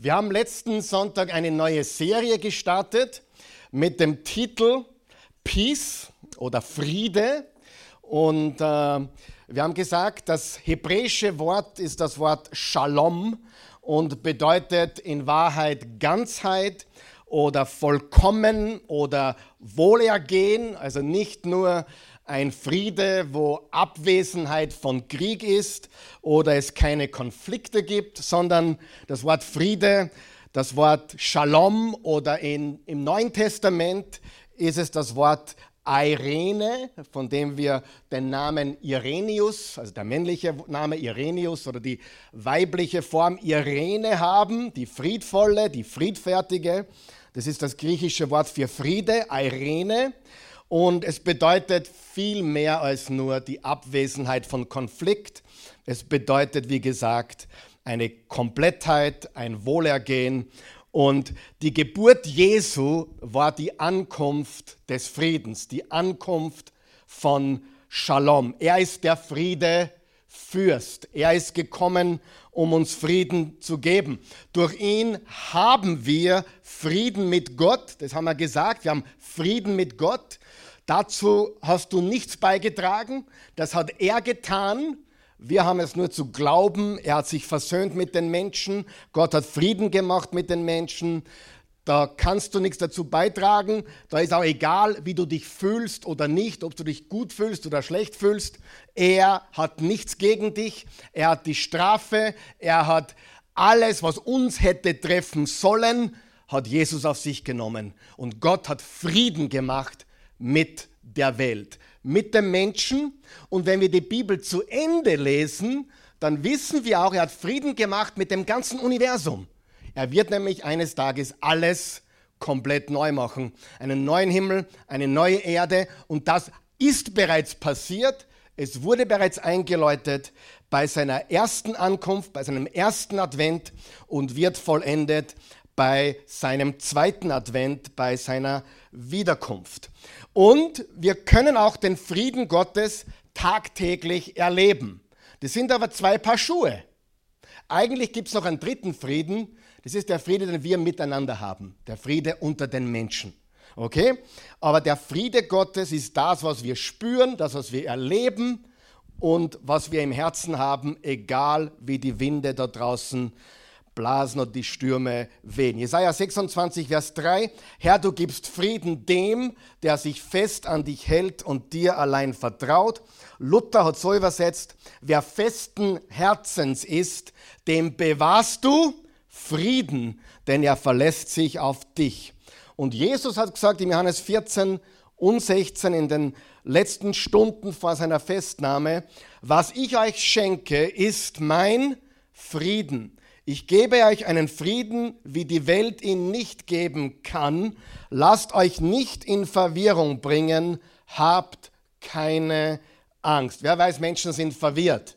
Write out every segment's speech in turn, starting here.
Wir haben letzten Sonntag eine neue Serie gestartet mit dem Titel Peace oder Friede. Und äh, wir haben gesagt, das hebräische Wort ist das Wort Shalom und bedeutet in Wahrheit Ganzheit oder vollkommen oder Wohlergehen, also nicht nur ein Friede, wo Abwesenheit von Krieg ist oder es keine Konflikte gibt, sondern das Wort Friede, das Wort Shalom oder in, im Neuen Testament ist es das Wort Irene, von dem wir den Namen Irenius, also der männliche Name Irenius oder die weibliche Form Irene haben, die friedvolle, die friedfertige. Das ist das griechische Wort für Friede, Irene. Und es bedeutet viel mehr als nur die Abwesenheit von Konflikt. Es bedeutet, wie gesagt, eine Komplettheit, ein Wohlergehen. Und die Geburt Jesu war die Ankunft des Friedens, die Ankunft von Shalom. Er ist der Friedefürst. Er ist gekommen, um uns Frieden zu geben. Durch ihn haben wir Frieden mit Gott. Das haben wir gesagt. Wir haben Frieden mit Gott. Dazu hast du nichts beigetragen, das hat er getan. Wir haben es nur zu glauben, er hat sich versöhnt mit den Menschen, Gott hat Frieden gemacht mit den Menschen. Da kannst du nichts dazu beitragen. Da ist auch egal, wie du dich fühlst oder nicht, ob du dich gut fühlst oder schlecht fühlst. Er hat nichts gegen dich. Er hat die Strafe. Er hat alles, was uns hätte treffen sollen, hat Jesus auf sich genommen. Und Gott hat Frieden gemacht mit der Welt, mit dem Menschen. Und wenn wir die Bibel zu Ende lesen, dann wissen wir auch, er hat Frieden gemacht mit dem ganzen Universum. Er wird nämlich eines Tages alles komplett neu machen. Einen neuen Himmel, eine neue Erde. Und das ist bereits passiert. Es wurde bereits eingeläutet bei seiner ersten Ankunft, bei seinem ersten Advent und wird vollendet bei seinem zweiten Advent, bei seiner Wiederkunft. Und wir können auch den Frieden Gottes tagtäglich erleben. Das sind aber zwei Paar Schuhe. Eigentlich gibt es noch einen dritten Frieden. Das ist der Friede, den wir miteinander haben. Der Friede unter den Menschen. Okay? Aber der Friede Gottes ist das, was wir spüren, das, was wir erleben und was wir im Herzen haben, egal wie die Winde da draußen blasen und die Stürme wehen. Jesaja 26, Vers 3. Herr, du gibst Frieden dem, der sich fest an dich hält und dir allein vertraut. Luther hat so übersetzt, wer festen Herzens ist, dem bewahrst du Frieden, denn er verlässt sich auf dich. Und Jesus hat gesagt im Johannes 14 und 16 in den letzten Stunden vor seiner Festnahme, was ich euch schenke, ist mein Frieden. Ich gebe euch einen Frieden, wie die Welt ihn nicht geben kann. Lasst euch nicht in Verwirrung bringen. Habt keine Angst. Wer weiß, Menschen sind verwirrt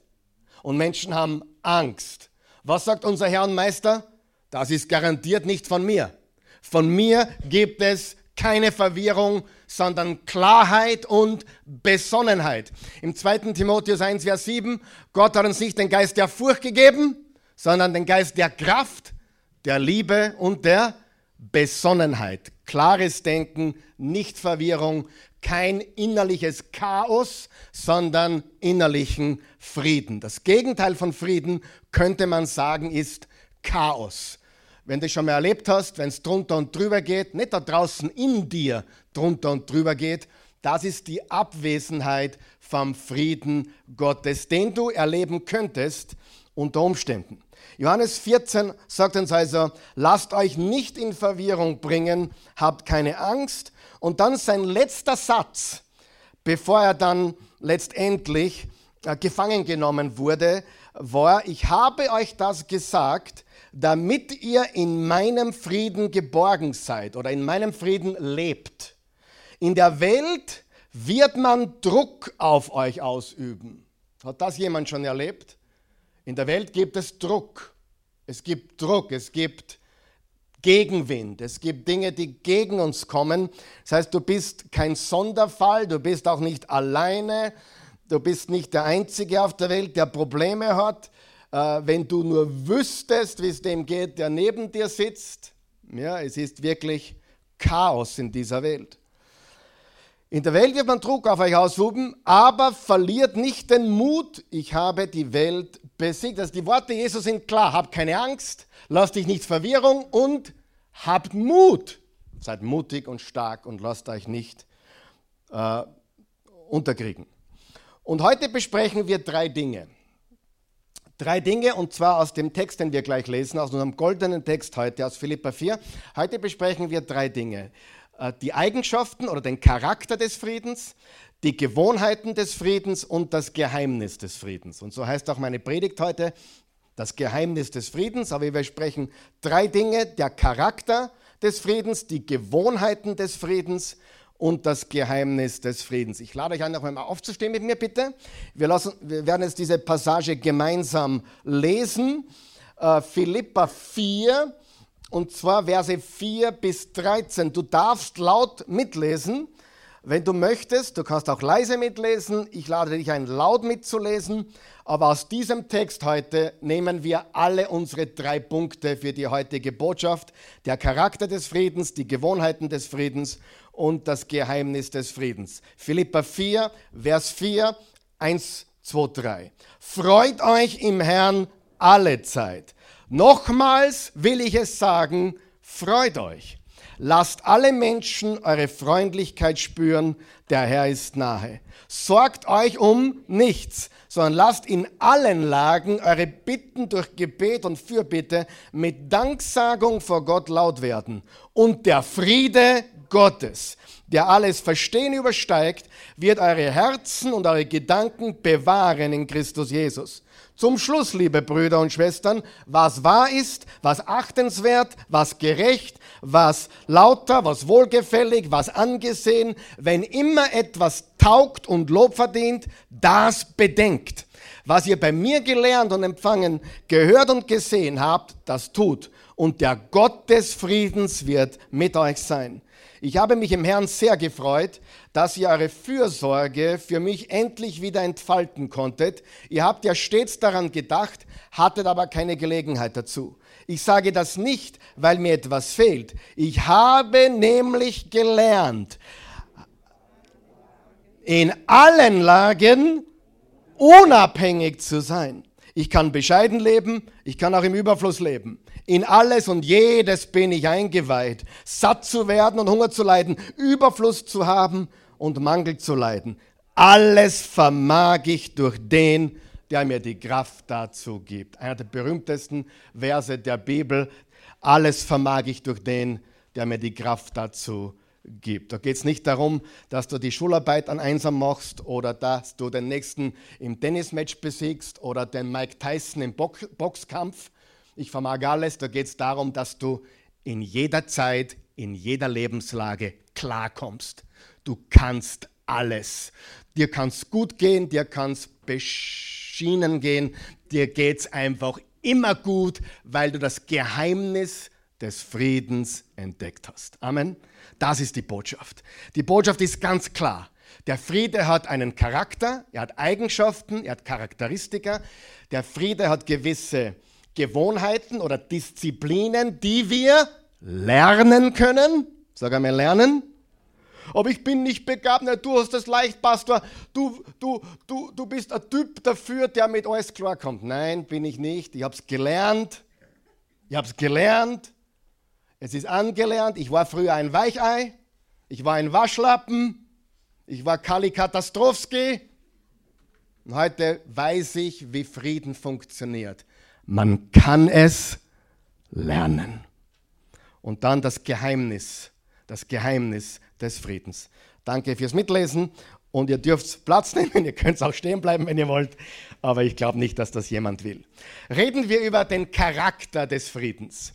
und Menschen haben Angst. Was sagt unser Herr und Meister? Das ist garantiert nicht von mir. Von mir gibt es keine Verwirrung, sondern Klarheit und Besonnenheit. Im 2. Timotheus 1, Vers 7, Gott hat uns nicht den Geist der Furcht gegeben, sondern den Geist der Kraft, der Liebe und der Besonnenheit. Klares Denken, nicht Verwirrung, kein innerliches Chaos, sondern innerlichen Frieden. Das Gegenteil von Frieden könnte man sagen ist Chaos. Wenn du schon mal erlebt hast, wenn es drunter und drüber geht, nicht da draußen in dir drunter und drüber geht, das ist die Abwesenheit vom Frieden Gottes, den du erleben könntest unter Umständen. Johannes 14 sagt uns also, lasst euch nicht in Verwirrung bringen, habt keine Angst. Und dann sein letzter Satz, bevor er dann letztendlich äh, gefangen genommen wurde, war, ich habe euch das gesagt, damit ihr in meinem Frieden geborgen seid oder in meinem Frieden lebt. In der Welt wird man Druck auf euch ausüben. Hat das jemand schon erlebt? In der Welt gibt es Druck. Es gibt Druck, es gibt Gegenwind, es gibt Dinge, die gegen uns kommen. Das heißt, du bist kein Sonderfall, du bist auch nicht alleine, du bist nicht der Einzige auf der Welt, der Probleme hat. Äh, wenn du nur wüsstest, wie es dem geht, der neben dir sitzt. Ja, es ist wirklich Chaos in dieser Welt. In der Welt wird man Druck auf euch ausüben, aber verliert nicht den Mut. Ich habe die Welt besiegt. Also die Worte Jesus sind klar. Habt keine Angst, lasst dich nicht Verwirrung und habt Mut. Seid mutig und stark und lasst euch nicht äh, unterkriegen. Und heute besprechen wir drei Dinge. Drei Dinge und zwar aus dem Text, den wir gleich lesen, aus unserem goldenen Text heute aus Philippa 4. Heute besprechen wir drei Dinge. Äh, die Eigenschaften oder den Charakter des Friedens, die Gewohnheiten des Friedens und das Geheimnis des Friedens. Und so heißt auch meine Predigt heute, das Geheimnis des Friedens. Aber wir sprechen drei Dinge, der Charakter des Friedens, die Gewohnheiten des Friedens und das Geheimnis des Friedens. Ich lade euch ein, noch einmal aufzustehen mit mir, bitte. Wir, lassen, wir werden jetzt diese Passage gemeinsam lesen. Äh, Philippa 4, und zwar Verse 4 bis 13. Du darfst laut mitlesen. Wenn du möchtest, du kannst auch leise mitlesen. Ich lade dich ein, laut mitzulesen. Aber aus diesem Text heute nehmen wir alle unsere drei Punkte für die heutige Botschaft. Der Charakter des Friedens, die Gewohnheiten des Friedens und das Geheimnis des Friedens. Philippa 4, Vers 4, 1, 2, 3. Freut euch im Herrn alle Zeit. Nochmals will ich es sagen, freut euch. Lasst alle Menschen eure Freundlichkeit spüren, der Herr ist nahe. Sorgt euch um nichts, sondern lasst in allen Lagen eure Bitten durch Gebet und Fürbitte mit Danksagung vor Gott laut werden. Und der Friede Gottes, der alles Verstehen übersteigt, wird eure Herzen und eure Gedanken bewahren in Christus Jesus. Zum Schluss, liebe Brüder und Schwestern, was wahr ist, was achtenswert, was gerecht, was lauter, was wohlgefällig, was angesehen, wenn immer etwas taugt und Lob verdient, das bedenkt. Was ihr bei mir gelernt und empfangen, gehört und gesehen habt, das tut. Und der Gott des Friedens wird mit euch sein. Ich habe mich im Herrn sehr gefreut, dass ihr eure Fürsorge für mich endlich wieder entfalten konntet. Ihr habt ja stets daran gedacht, hattet aber keine Gelegenheit dazu. Ich sage das nicht, weil mir etwas fehlt. Ich habe nämlich gelernt, in allen Lagen unabhängig zu sein. Ich kann bescheiden leben, ich kann auch im Überfluss leben. In alles und jedes bin ich eingeweiht, satt zu werden und Hunger zu leiden, Überfluss zu haben und Mangel zu leiden. Alles vermag ich durch den, der mir die Kraft dazu gibt. Einer der berühmtesten Verse der Bibel. Alles vermag ich durch den, der mir die Kraft dazu gibt. Da geht es nicht darum, dass du die Schularbeit an einsam machst oder dass du den nächsten im Tennismatch besiegst oder den Mike Tyson im Boxkampf ich vermag alles. Da geht es darum, dass du in jeder Zeit, in jeder Lebenslage klarkommst. Du kannst alles. Dir kann es gut gehen, dir kann es beschienen gehen, dir geht es einfach immer gut, weil du das Geheimnis des Friedens entdeckt hast. Amen. Das ist die Botschaft. Die Botschaft ist ganz klar. Der Friede hat einen Charakter, er hat Eigenschaften, er hat Charakteristika. Der Friede hat gewisse Gewohnheiten oder Disziplinen, die wir lernen können. Sag einmal lernen. Aber ich bin nicht begabt, Na, du hast das leicht, Pastor. Du, du, du, du bist ein Typ dafür, der mit alles klarkommt. Nein, bin ich nicht. Ich habe es gelernt. Ich habe es gelernt. Es ist angelernt. Ich war früher ein Weichei. Ich war ein Waschlappen. Ich war Kali Katastrowski. Und heute weiß ich, wie Frieden funktioniert. Man kann es lernen. Und dann das Geheimnis, das Geheimnis des Friedens. Danke fürs Mitlesen und ihr dürft Platz nehmen, ihr könnt auch stehen bleiben, wenn ihr wollt, aber ich glaube nicht, dass das jemand will. Reden wir über den Charakter des Friedens,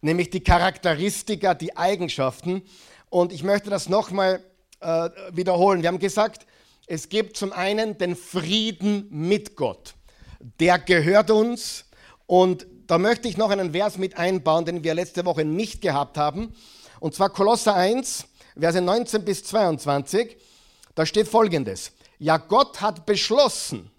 nämlich die Charakteristika, die Eigenschaften. Und ich möchte das nochmal äh, wiederholen. Wir haben gesagt, es gibt zum einen den Frieden mit Gott. Der gehört uns, und da möchte ich noch einen Vers mit einbauen, den wir letzte Woche nicht gehabt haben. Und zwar Kolosser 1, Verse 19 bis 22. Da steht folgendes. Ja, Gott hat beschlossen,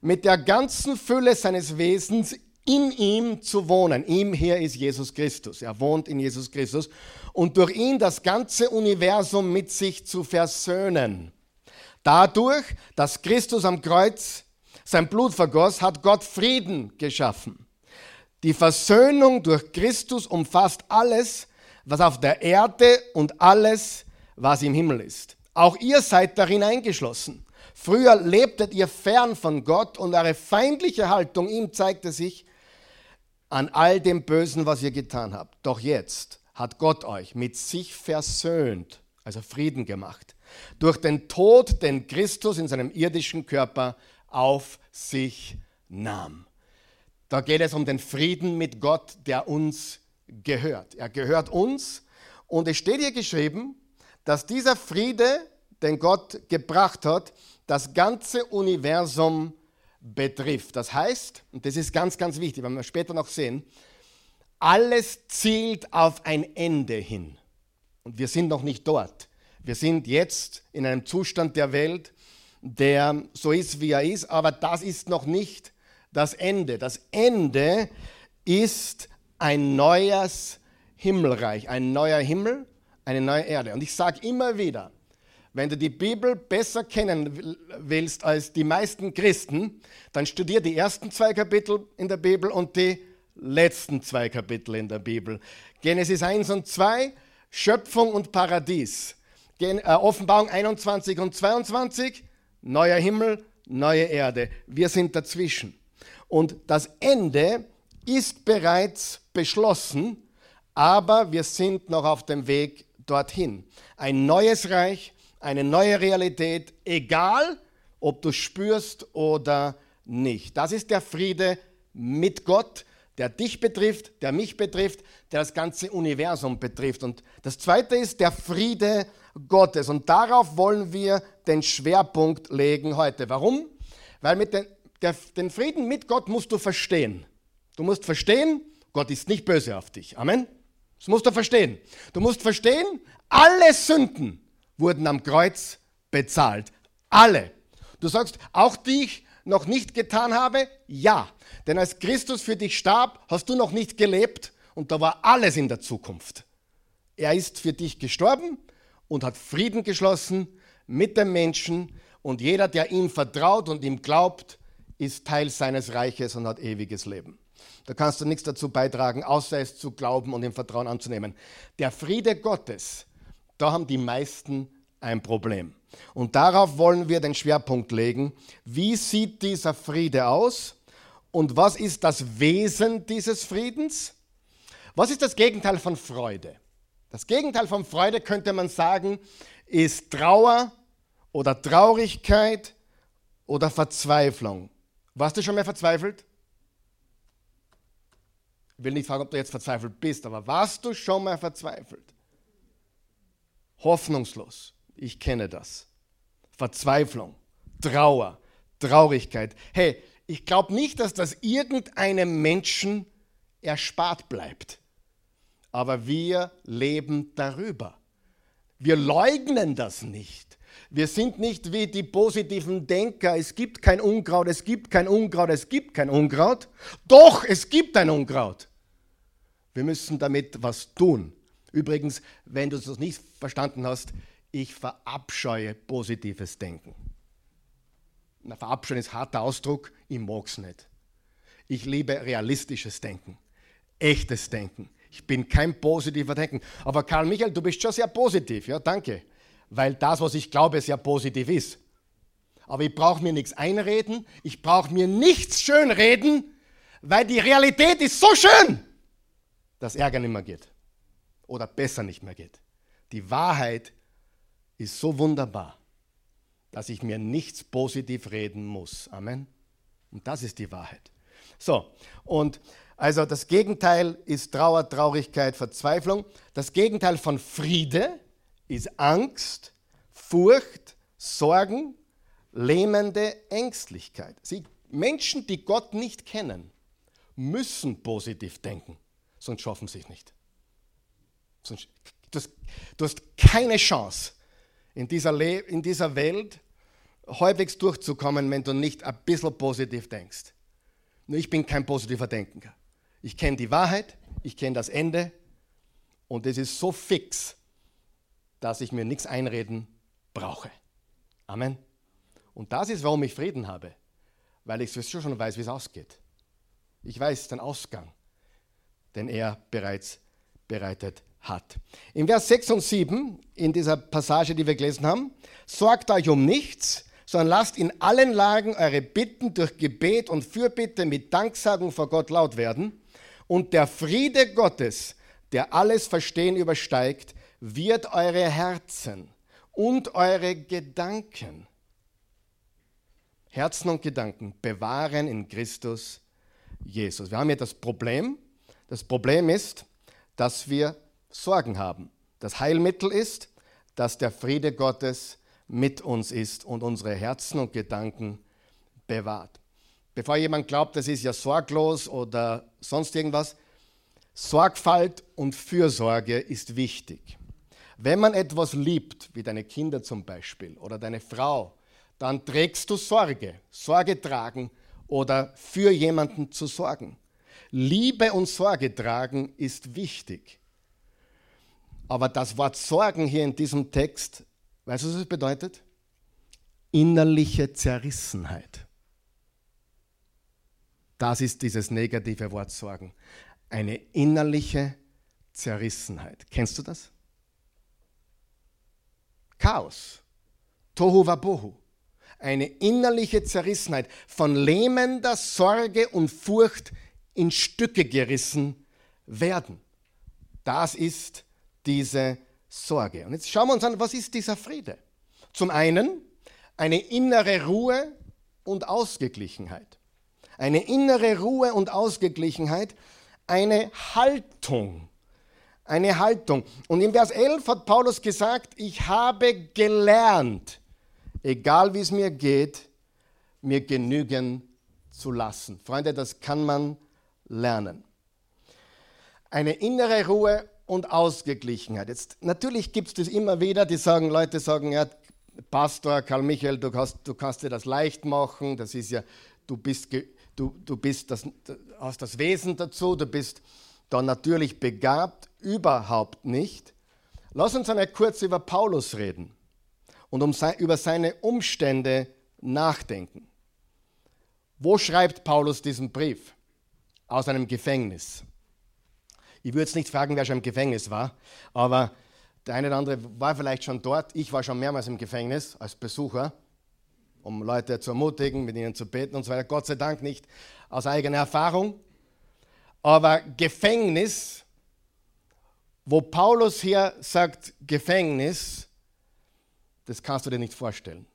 mit der ganzen Fülle seines Wesens in ihm zu wohnen. Ihm hier ist Jesus Christus. Er wohnt in Jesus Christus. Und durch ihn das ganze Universum mit sich zu versöhnen. Dadurch, dass Christus am Kreuz sein Blut vergoss, hat Gott Frieden geschaffen. Die Versöhnung durch Christus umfasst alles, was auf der Erde und alles, was im Himmel ist. Auch ihr seid darin eingeschlossen. Früher lebtet ihr fern von Gott und eure feindliche Haltung ihm zeigte sich an all dem Bösen, was ihr getan habt. Doch jetzt hat Gott euch mit sich versöhnt, also Frieden gemacht, durch den Tod, den Christus in seinem irdischen Körper auf sich nahm. Da geht es um den Frieden mit Gott, der uns gehört. Er gehört uns und es steht hier geschrieben, dass dieser Friede, den Gott gebracht hat, das ganze Universum betrifft. Das heißt, und das ist ganz, ganz wichtig, wenn wir später noch sehen, alles zielt auf ein Ende hin. Und wir sind noch nicht dort. Wir sind jetzt in einem Zustand der Welt, der so ist, wie er ist, aber das ist noch nicht das Ende. Das Ende ist ein neues Himmelreich, ein neuer Himmel, eine neue Erde. Und ich sage immer wieder, wenn du die Bibel besser kennen willst als die meisten Christen, dann studier die ersten zwei Kapitel in der Bibel und die letzten zwei Kapitel in der Bibel. Genesis 1 und 2, Schöpfung und Paradies. Gen äh, Offenbarung 21 und 22, neuer Himmel, neue Erde. Wir sind dazwischen. Und das Ende ist bereits beschlossen, aber wir sind noch auf dem Weg dorthin. Ein neues Reich, eine neue Realität, egal ob du spürst oder nicht. Das ist der Friede mit Gott, der dich betrifft, der mich betrifft, der das ganze Universum betrifft. Und das Zweite ist der Friede Gottes. Und darauf wollen wir den Schwerpunkt legen heute. Warum? Weil mit den, der, den Frieden mit Gott musst du verstehen. Du musst verstehen, Gott ist nicht böse auf dich. Amen. Das musst du verstehen. Du musst verstehen, alle Sünden wurden am Kreuz bezahlt. Alle. Du sagst, auch die ich noch nicht getan habe? Ja. Denn als Christus für dich starb, hast du noch nicht gelebt und da war alles in der Zukunft. Er ist für dich gestorben und hat Frieden geschlossen mit dem Menschen und jeder, der ihm vertraut und ihm glaubt, ist Teil seines Reiches und hat ewiges Leben. Da kannst du nichts dazu beitragen, außer es zu glauben und im Vertrauen anzunehmen. Der Friede Gottes da haben die meisten ein Problem. Und darauf wollen wir den Schwerpunkt legen. Wie sieht dieser Friede aus? Und was ist das Wesen dieses Friedens? Was ist das Gegenteil von Freude? Das Gegenteil von Freude könnte man sagen, ist Trauer oder Traurigkeit oder Verzweiflung. Warst du schon mal verzweifelt? Ich will nicht fragen, ob du jetzt verzweifelt bist, aber warst du schon mal verzweifelt? hoffnungslos. Ich kenne das. Verzweiflung, Trauer, Traurigkeit. Hey, ich glaube nicht, dass das irgendeinem Menschen erspart bleibt. Aber wir leben darüber. Wir leugnen das nicht. Wir sind nicht wie die positiven Denker, es gibt kein Unkraut, es gibt kein Unkraut, es gibt kein Unkraut. Doch, es gibt ein Unkraut. Wir müssen damit was tun. Übrigens, wenn du das nicht verstanden hast, ich verabscheue positives Denken. Na, verabscheuen ist harter Ausdruck, ich mag es nicht. Ich liebe realistisches Denken, echtes Denken. Ich bin kein positiver Denken. Aber Karl Michael, du bist schon sehr positiv, ja, danke. Weil das, was ich glaube, sehr positiv ist. Aber ich brauche mir nichts einreden, ich brauche mir nichts schönreden, weil die Realität ist so schön, dass Ärger nicht mehr geht oder besser nicht mehr geht. Die Wahrheit ist so wunderbar, dass ich mir nichts positiv reden muss. Amen. Und das ist die Wahrheit. So, und also das Gegenteil ist Trauer, Traurigkeit, Verzweiflung. Das Gegenteil von Friede ist Angst, Furcht, Sorgen, lähmende Ängstlichkeit. Sie, Menschen, die Gott nicht kennen, müssen positiv denken, sonst schaffen sie es nicht. Du hast, du hast keine Chance in dieser, in dieser Welt halbwegs durchzukommen, wenn du nicht ein bisschen positiv denkst. Nur ich bin kein positiver Denker. Ich kenne die Wahrheit, ich kenne das Ende und es ist so fix, dass ich mir nichts einreden brauche. Amen. Und das ist, warum ich Frieden habe, weil ich sowieso schon weiß, wie es ausgeht. Ich weiß den Ausgang, den er bereits bereitet hat. Im Vers 6 und 7, in dieser Passage, die wir gelesen haben, sorgt euch um nichts, sondern lasst in allen Lagen eure Bitten durch Gebet und Fürbitte mit Danksagung vor Gott laut werden. Und der Friede Gottes, der alles Verstehen übersteigt, wird eure Herzen und eure Gedanken, Herzen und Gedanken bewahren in Christus Jesus. Wir haben hier das Problem. Das Problem ist, dass wir Sorgen haben. Das Heilmittel ist, dass der Friede Gottes mit uns ist und unsere Herzen und Gedanken bewahrt. Bevor jemand glaubt, das ist ja sorglos oder sonst irgendwas, Sorgfalt und Fürsorge ist wichtig. Wenn man etwas liebt, wie deine Kinder zum Beispiel oder deine Frau, dann trägst du Sorge. Sorge tragen oder für jemanden zu sorgen. Liebe und Sorge tragen ist wichtig. Aber das Wort Sorgen hier in diesem Text, weißt du, was es bedeutet? Innerliche Zerrissenheit. Das ist dieses negative Wort Sorgen. Eine innerliche Zerrissenheit. Kennst du das? Chaos. Tohu Wabohu. Eine innerliche Zerrissenheit, von lähmender Sorge und Furcht in Stücke gerissen werden. Das ist diese Sorge. Und jetzt schauen wir uns an, was ist dieser Friede? Zum einen eine innere Ruhe und Ausgeglichenheit. Eine innere Ruhe und Ausgeglichenheit, eine Haltung eine Haltung. Und im Vers 11 hat Paulus gesagt, ich habe gelernt, egal wie es mir geht, mir genügen zu lassen. Freunde, das kann man lernen. Eine innere Ruhe und Ausgeglichenheit. Jetzt, natürlich gibt es das immer wieder, die sagen, Leute sagen, ja, Pastor Karl Michael, du kannst, du kannst dir das leicht machen, das ist ja, du bist, du, du bist das, hast das Wesen dazu, du bist dann natürlich begabt, überhaupt nicht. Lass uns einmal kurz über Paulus reden und um über seine Umstände nachdenken. Wo schreibt Paulus diesen Brief? Aus einem Gefängnis. Ich würde jetzt nicht fragen, wer schon im Gefängnis war, aber der eine oder andere war vielleicht schon dort. Ich war schon mehrmals im Gefängnis als Besucher, um Leute zu ermutigen, mit ihnen zu beten und so weiter. Gott sei Dank nicht aus eigener Erfahrung. Aber Gefängnis, wo Paulus hier sagt Gefängnis, das kannst du dir nicht vorstellen.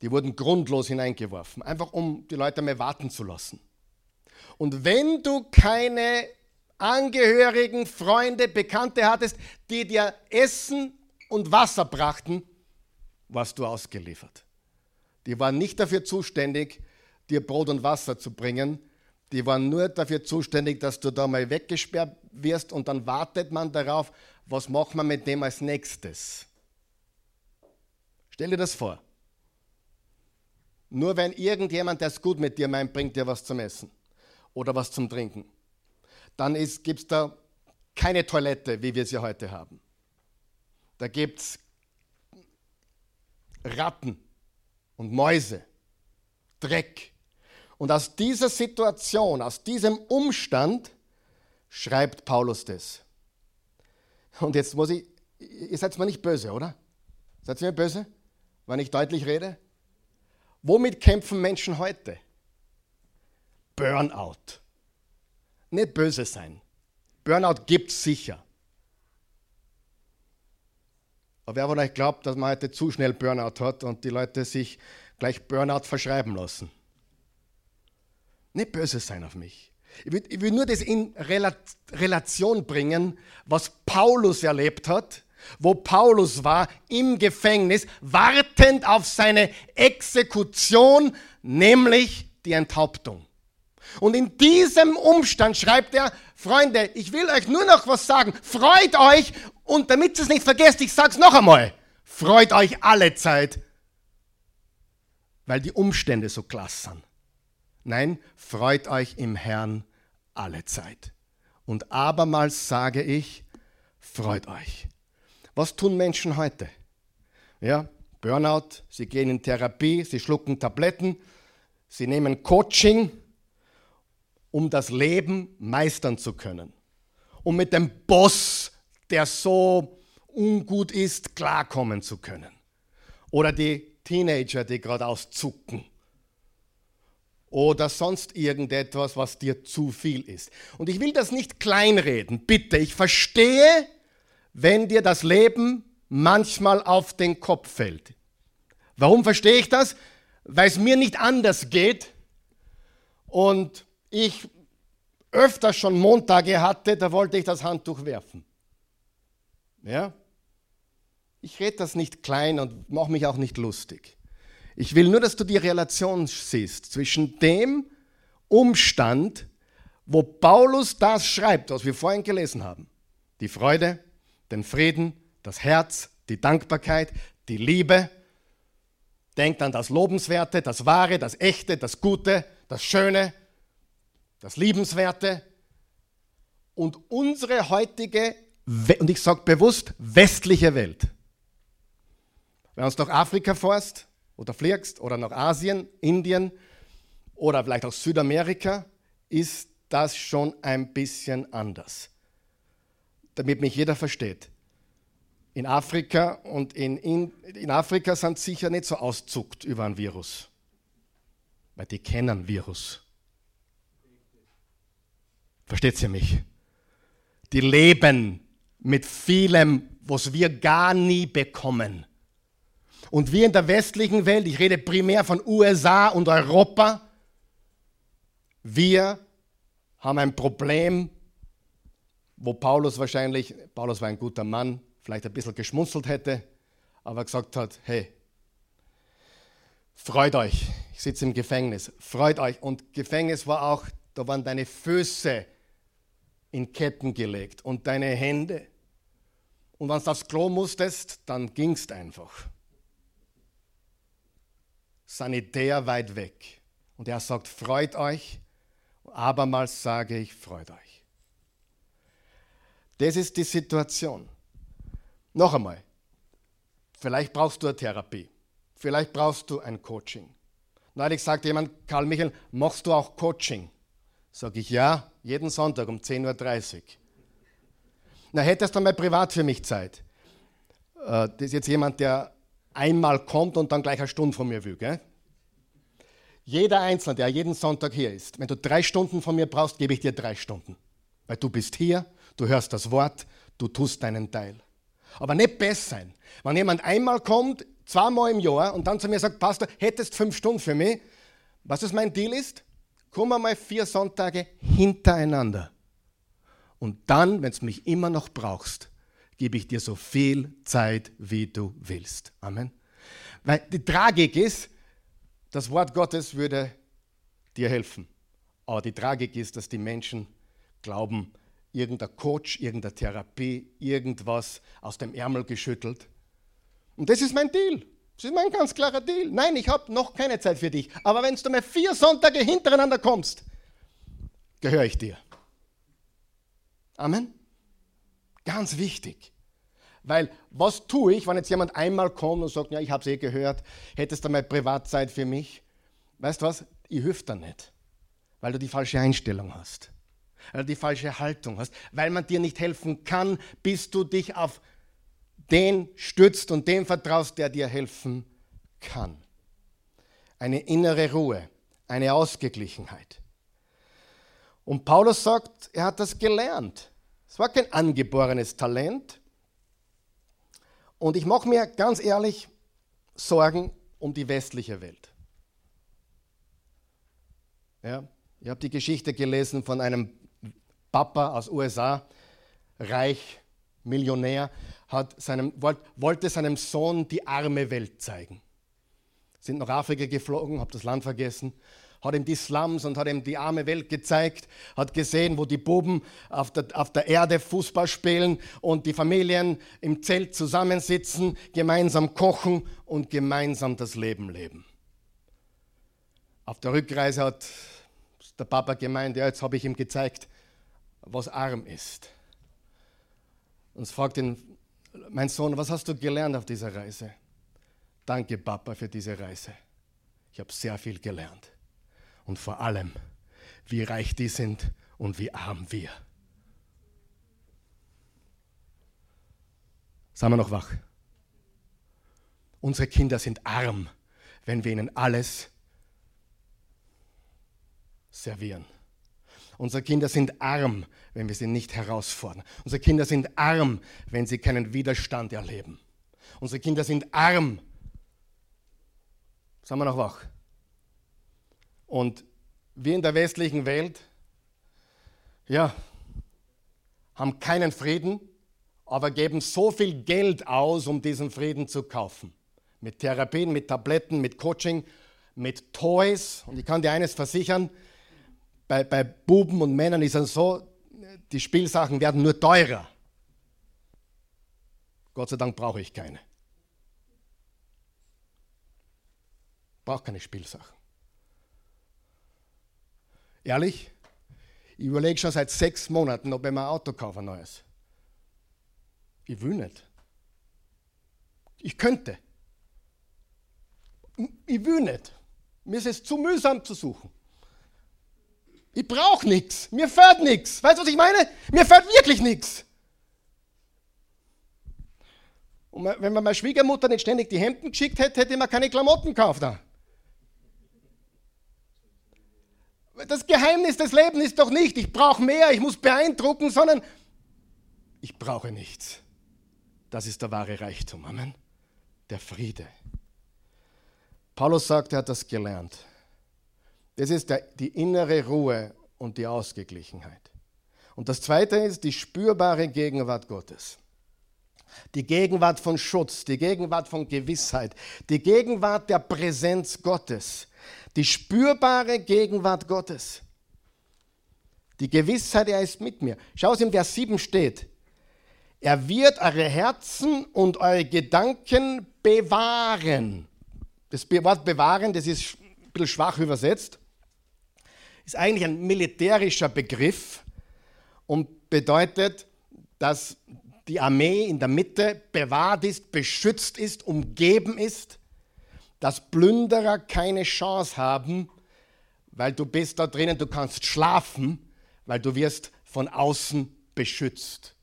Die wurden grundlos hineingeworfen, einfach um die Leute mehr warten zu lassen. Und wenn du keine Angehörigen, Freunde, Bekannte hattest, die dir Essen und Wasser brachten, warst du ausgeliefert. Die waren nicht dafür zuständig, dir Brot und Wasser zu bringen, die waren nur dafür zuständig, dass du da mal weggesperrt wirst und dann wartet man darauf, was macht man mit dem als nächstes. Stell dir das vor. Nur wenn irgendjemand, der es gut mit dir meint, bringt dir was zum Essen oder was zum Trinken, dann gibt es da keine Toilette, wie wir sie heute haben. Da gibt es Ratten und Mäuse, Dreck, und aus dieser Situation, aus diesem Umstand schreibt Paulus das. Und jetzt muss ich, ihr seid mir nicht böse, oder? Seid ihr mir böse, wenn ich deutlich rede? Womit kämpfen Menschen heute? Burnout. Nicht böse sein. Burnout gibt es sicher. Aber wer von euch glaubt, dass man heute zu schnell Burnout hat und die Leute sich gleich Burnout verschreiben lassen? Nicht böse sein auf mich. Ich will, ich will nur das in Relation bringen, was Paulus erlebt hat, wo Paulus war im Gefängnis, wartend auf seine Exekution, nämlich die Enthauptung. Und in diesem Umstand schreibt er, Freunde, ich will euch nur noch was sagen. Freut euch und damit ihr es nicht vergesst, ich sage es noch einmal, freut euch alle Zeit weil die Umstände so klasse sind. Nein, freut euch im Herrn alle Zeit. Und abermals sage ich, freut euch. Was tun Menschen heute? Ja, Burnout, sie gehen in Therapie, sie schlucken Tabletten, sie nehmen Coaching, um das Leben meistern zu können. Um mit dem Boss, der so ungut ist, klarkommen zu können. Oder die Teenager, die geradeaus zucken. Oder sonst irgendetwas, was dir zu viel ist. Und ich will das nicht kleinreden, bitte. Ich verstehe, wenn dir das Leben manchmal auf den Kopf fällt. Warum verstehe ich das? Weil es mir nicht anders geht und ich öfter schon Montage hatte, da wollte ich das Handtuch werfen. Ja? Ich rede das nicht klein und mache mich auch nicht lustig. Ich will nur, dass du die Relation siehst zwischen dem Umstand, wo Paulus das schreibt, was wir vorhin gelesen haben. Die Freude, den Frieden, das Herz, die Dankbarkeit, die Liebe. Denkt an das Lobenswerte, das Wahre, das Echte, das Gute, das Schöne, das Liebenswerte. Und unsere heutige, und ich sage bewusst, westliche Welt. Wenn du nach Afrika fährst oder fliegst oder nach Asien, Indien oder vielleicht auch Südamerika, ist das schon ein bisschen anders. Damit mich jeder versteht in Afrika und in, in, in Afrika sind sicher nicht so auszuckt über ein Virus, weil die kennen Virus. Versteht ihr mich? Die leben mit vielem, was wir gar nie bekommen. Und wir in der westlichen Welt, ich rede primär von USA und Europa, wir haben ein Problem, wo Paulus wahrscheinlich, Paulus war ein guter Mann, vielleicht ein bisschen geschmunzelt hätte, aber gesagt hat, hey, freut euch, ich sitze im Gefängnis, freut euch. Und Gefängnis war auch, da waren deine Füße in Ketten gelegt und deine Hände. Und wenn du aufs Klo musstest, dann gingst einfach. Sanitär weit weg. Und er sagt, freut euch. Abermals sage ich, freut euch. Das ist die Situation. Noch einmal, vielleicht brauchst du eine Therapie, vielleicht brauchst du ein Coaching. Neulich sagte jemand, Karl Michael, machst du auch Coaching? Sag ich, ja, jeden Sonntag um 10.30 Uhr. Na, hättest du mal privat für mich Zeit? Äh, das ist jetzt jemand, der einmal kommt und dann gleich eine Stunde von mir will. Gell? Jeder Einzelne, der jeden Sonntag hier ist, wenn du drei Stunden von mir brauchst, gebe ich dir drei Stunden. Weil du bist hier, du hörst das Wort, du tust deinen Teil aber nicht besser sein. Wenn jemand einmal kommt, zweimal im Jahr und dann zu mir sagt, Pastor, hättest fünf Stunden für mich, was das mein Deal ist? Komm einmal vier Sonntage hintereinander. Und dann, wenn du mich immer noch brauchst, gebe ich dir so viel Zeit, wie du willst. Amen. Weil die Tragik ist, das Wort Gottes würde dir helfen. Aber die Tragik ist, dass die Menschen glauben, irgendein Coach, irgendeine Therapie, irgendwas aus dem Ärmel geschüttelt. Und das ist mein Deal. Das ist mein ganz klarer Deal. Nein, ich habe noch keine Zeit für dich. Aber wenn du mal vier Sonntage hintereinander kommst, gehöre ich dir. Amen. Ganz wichtig. Weil was tue ich, wenn jetzt jemand einmal kommt und sagt, ja, ich habe es eh gehört, hättest du mal Privatzeit für mich? Weißt du was? Ich hilft dir nicht, weil du die falsche Einstellung hast weil du die falsche Haltung hast, weil man dir nicht helfen kann, bis du dich auf den stützt und dem vertraust, der dir helfen kann. Eine innere Ruhe, eine Ausgeglichenheit. Und Paulus sagt, er hat das gelernt. Es war kein angeborenes Talent. Und ich mache mir ganz ehrlich Sorgen um die westliche Welt. Ja, ich habe die Geschichte gelesen von einem Papa aus USA, reich, Millionär, hat seinem, wollte seinem Sohn die arme Welt zeigen. Sind nach Afrika geflogen, habe das Land vergessen, hat ihm die Slums und hat ihm die arme Welt gezeigt, hat gesehen, wo die Buben auf der, auf der Erde Fußball spielen und die Familien im Zelt zusammensitzen, gemeinsam kochen und gemeinsam das Leben leben. Auf der Rückreise hat der Papa gemeint, ja, jetzt habe ich ihm gezeigt, was arm ist. Und fragt ihn, mein Sohn, was hast du gelernt auf dieser Reise? Danke, Papa, für diese Reise. Ich habe sehr viel gelernt. Und vor allem, wie reich die sind und wie arm wir. Seien wir noch wach? Unsere Kinder sind arm, wenn wir ihnen alles servieren. Unsere Kinder sind arm, wenn wir sie nicht herausfordern. Unsere Kinder sind arm, wenn sie keinen Widerstand erleben. Unsere Kinder sind arm. Sagen wir noch wach. Und wir in der westlichen Welt, ja, haben keinen Frieden, aber geben so viel Geld aus, um diesen Frieden zu kaufen. Mit Therapien, mit Tabletten, mit Coaching, mit Toys. Und ich kann dir eines versichern, bei, bei Buben und Männern ist es so, die Spielsachen werden nur teurer. Gott sei Dank brauche ich keine. Brauche keine Spielsachen. Ehrlich? Ich überlege schon seit sechs Monaten, ob ich mir ein Auto kaufe, ein neues. Ich will nicht. Ich könnte. Ich will nicht. Mir ist es zu mühsam zu suchen. Ich brauche nichts. Mir fährt nichts. Weißt du, was ich meine? Mir fährt wirklich nichts. Und wenn man meine Schwiegermutter nicht ständig die Hemden geschickt hätte, hätte ich mir keine Klamotten gekauft. Das Geheimnis des Lebens ist doch nicht, ich brauche mehr, ich muss beeindrucken, sondern ich brauche nichts. Das ist der wahre Reichtum. Amen. Der Friede. Paulus sagt, er hat das gelernt. Das ist der, die innere Ruhe und die Ausgeglichenheit. Und das Zweite ist die spürbare Gegenwart Gottes. Die Gegenwart von Schutz, die Gegenwart von Gewissheit, die Gegenwart der Präsenz Gottes, die spürbare Gegenwart Gottes. Die Gewissheit, er ist mit mir. Schau, es im Vers 7 steht, er wird eure Herzen und eure Gedanken bewahren. Das Wort bewahren, das ist ein bisschen schwach übersetzt ist eigentlich ein militärischer Begriff und bedeutet, dass die Armee in der Mitte bewahrt ist, beschützt ist, umgeben ist, dass Plünderer keine Chance haben, weil du bist da drinnen, du kannst schlafen, weil du wirst von außen beschützt.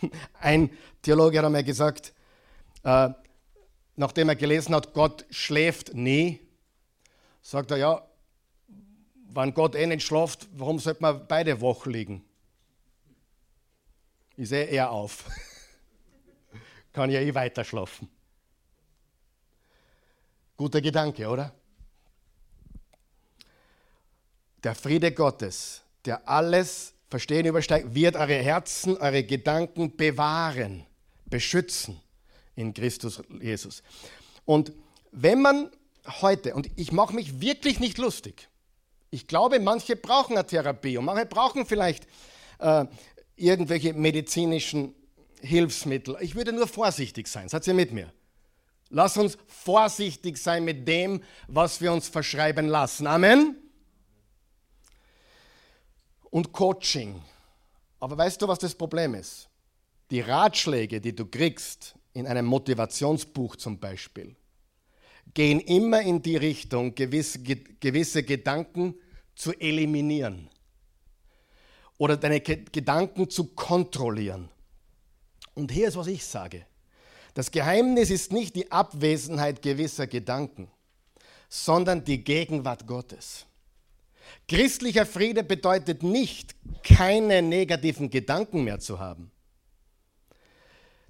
Ein Theologe hat einmal gesagt, äh, nachdem er gelesen hat, Gott schläft nie, sagt er, ja, wenn Gott eh nicht schlaft, warum sollte man beide wach liegen? Ich sehe er auf. Kann ja eh weiter schlafen. Guter Gedanke, oder? Der Friede Gottes, der alles Verstehen übersteigt, wird eure Herzen, eure Gedanken bewahren, beschützen in Christus Jesus. Und wenn man heute, und ich mache mich wirklich nicht lustig, ich glaube, manche brauchen eine Therapie und manche brauchen vielleicht äh, irgendwelche medizinischen Hilfsmittel. Ich würde nur vorsichtig sein. Seid ihr mit mir? Lass uns vorsichtig sein mit dem, was wir uns verschreiben lassen. Amen. Und Coaching. Aber weißt du, was das Problem ist? Die Ratschläge, die du kriegst, in einem Motivationsbuch zum Beispiel, gehen immer in die Richtung, gewisse, gewisse Gedanken zu eliminieren oder deine Gedanken zu kontrollieren. Und hier ist, was ich sage. Das Geheimnis ist nicht die Abwesenheit gewisser Gedanken, sondern die Gegenwart Gottes. Christlicher Friede bedeutet nicht, keine negativen Gedanken mehr zu haben.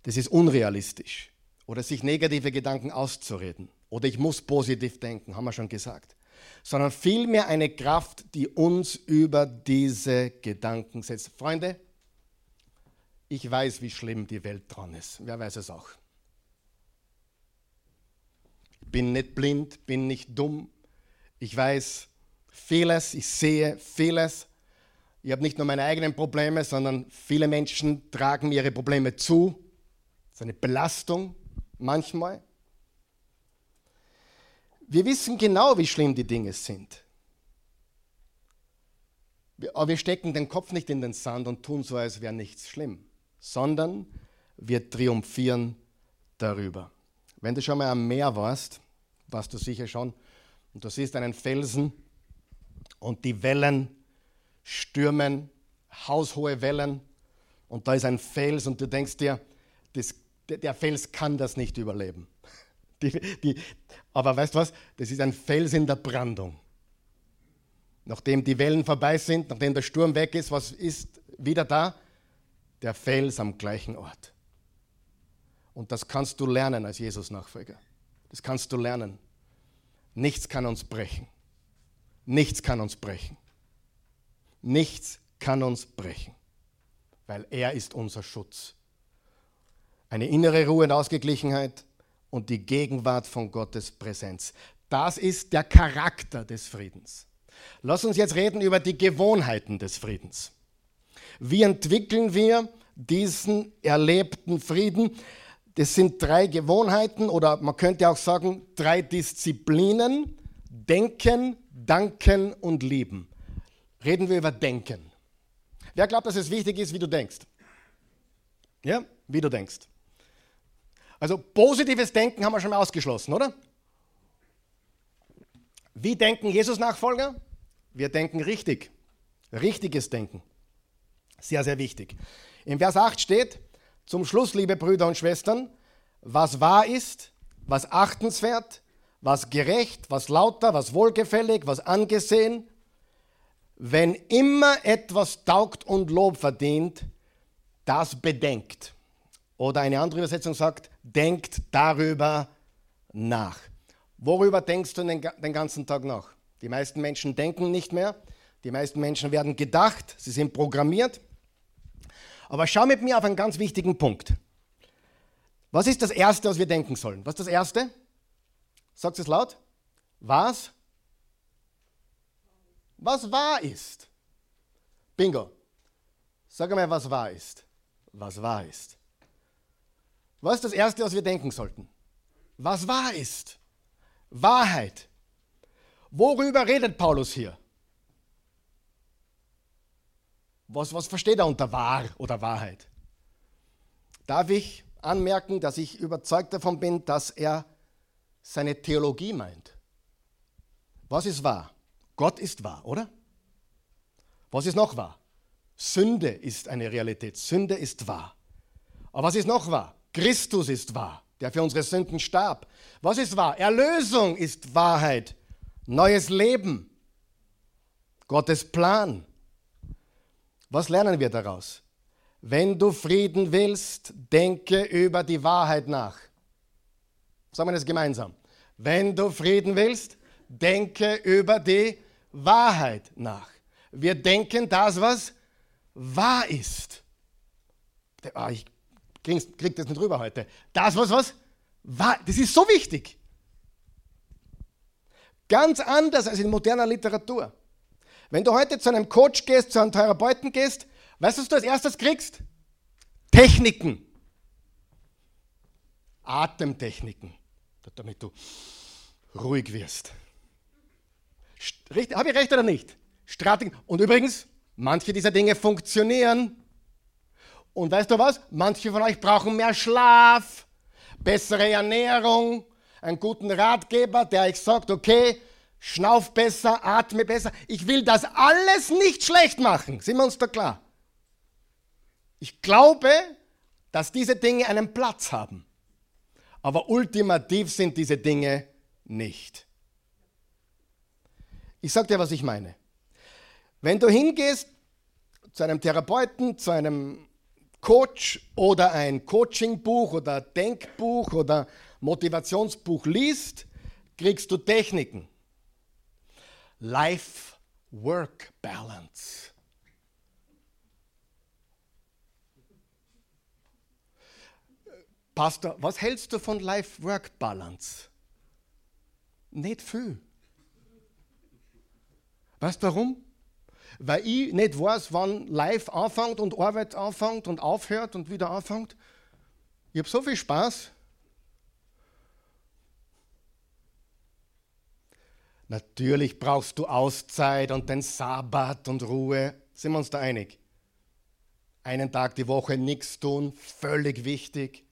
Das ist unrealistisch. Oder sich negative Gedanken auszureden. Oder ich muss positiv denken, haben wir schon gesagt sondern vielmehr eine Kraft, die uns über diese Gedanken setzt. Freunde, ich weiß, wie schlimm die Welt dran ist. Wer weiß es auch. Bin nicht blind, bin nicht dumm. Ich weiß vieles, ich sehe vieles. Ich habe nicht nur meine eigenen Probleme, sondern viele Menschen tragen mir ihre Probleme zu. Das ist eine Belastung manchmal. Wir wissen genau, wie schlimm die Dinge sind. Aber wir stecken den Kopf nicht in den Sand und tun so, als wäre nichts schlimm, sondern wir triumphieren darüber. Wenn du schon mal am Meer warst, warst du sicher schon, und du siehst einen Felsen und die Wellen stürmen, haushohe Wellen, und da ist ein Fels und du denkst dir, das, der Fels kann das nicht überleben. Die, die, aber weißt du was? Das ist ein Fels in der Brandung. Nachdem die Wellen vorbei sind, nachdem der Sturm weg ist, was ist wieder da? Der Fels am gleichen Ort. Und das kannst du lernen als Jesus-Nachfolger. Das kannst du lernen. Nichts kann uns brechen. Nichts kann uns brechen. Nichts kann uns brechen, weil er ist unser Schutz. Eine innere Ruhe und Ausgeglichenheit und die Gegenwart von Gottes Präsenz. Das ist der Charakter des Friedens. Lass uns jetzt reden über die Gewohnheiten des Friedens. Wie entwickeln wir diesen erlebten Frieden? Das sind drei Gewohnheiten oder man könnte auch sagen drei Disziplinen. Denken, Danken und Lieben. Reden wir über Denken. Wer glaubt, dass es wichtig ist, wie du denkst? Ja, wie du denkst. Also positives Denken haben wir schon mal ausgeschlossen, oder? Wie denken Jesus-Nachfolger? Wir denken richtig. Richtiges Denken. Sehr, sehr wichtig. Im Vers 8 steht, zum Schluss, liebe Brüder und Schwestern, was wahr ist, was achtenswert, was gerecht, was lauter, was wohlgefällig, was angesehen, wenn immer etwas taugt und Lob verdient, das bedenkt. Oder eine andere Übersetzung sagt, denkt darüber nach. Worüber denkst du den, ganzen Tag nach? Die meisten Menschen denken nicht mehr. Die meisten Menschen werden gedacht, sie sind programmiert. Aber schau mit mir auf einen ganz wichtigen Punkt. Was ist das Erste, was wir denken sollen? Was ist das Erste? Sagt es laut. Was? Was wahr ist. Bingo. Sag mal, was wahr ist. Was wahr ist. Was ist das Erste, was wir denken sollten? Was wahr ist. Wahrheit. Worüber redet Paulus hier? Was, was versteht er unter wahr oder Wahrheit? Darf ich anmerken, dass ich überzeugt davon bin, dass er seine Theologie meint? Was ist wahr? Gott ist wahr, oder? Was ist noch wahr? Sünde ist eine Realität. Sünde ist wahr. Aber was ist noch wahr? Christus ist wahr, der für unsere Sünden starb. Was ist wahr? Erlösung ist Wahrheit. Neues Leben. Gottes Plan. Was lernen wir daraus? Wenn du Frieden willst, denke über die Wahrheit nach. Sagen wir das gemeinsam. Wenn du Frieden willst, denke über die Wahrheit nach. Wir denken das, was wahr ist. Ah, ich krieg das nicht rüber heute. Das, was was wahr, das ist so wichtig. Ganz anders als in moderner Literatur. Wenn du heute zu einem Coach gehst, zu einem Therapeuten gehst, weißt du, was du als erstes kriegst? Techniken. Atemtechniken, damit du ruhig wirst. Habe ich recht oder nicht? Strategien. Und übrigens, manche dieser Dinge funktionieren. Und weißt du was? Manche von euch brauchen mehr Schlaf, bessere Ernährung, einen guten Ratgeber, der euch sagt, okay, schnauf besser, atme besser. Ich will das alles nicht schlecht machen. Sind wir uns da klar? Ich glaube, dass diese Dinge einen Platz haben. Aber ultimativ sind diese Dinge nicht. Ich sage dir, was ich meine. Wenn du hingehst zu einem Therapeuten, zu einem Coach oder ein Coachingbuch oder Denkbuch oder Motivationsbuch liest, kriegst du Techniken. Life-Work-Balance. Pastor, was hältst du von Life-Work-Balance? Nicht viel. Weißt du warum? Weil ich nicht weiß, wann live anfängt und Arbeit anfängt und aufhört und wieder anfängt. Ich habe so viel Spaß. Natürlich brauchst du Auszeit und den Sabbat und Ruhe. Sind wir uns da einig? Einen Tag die Woche nichts tun, völlig wichtig.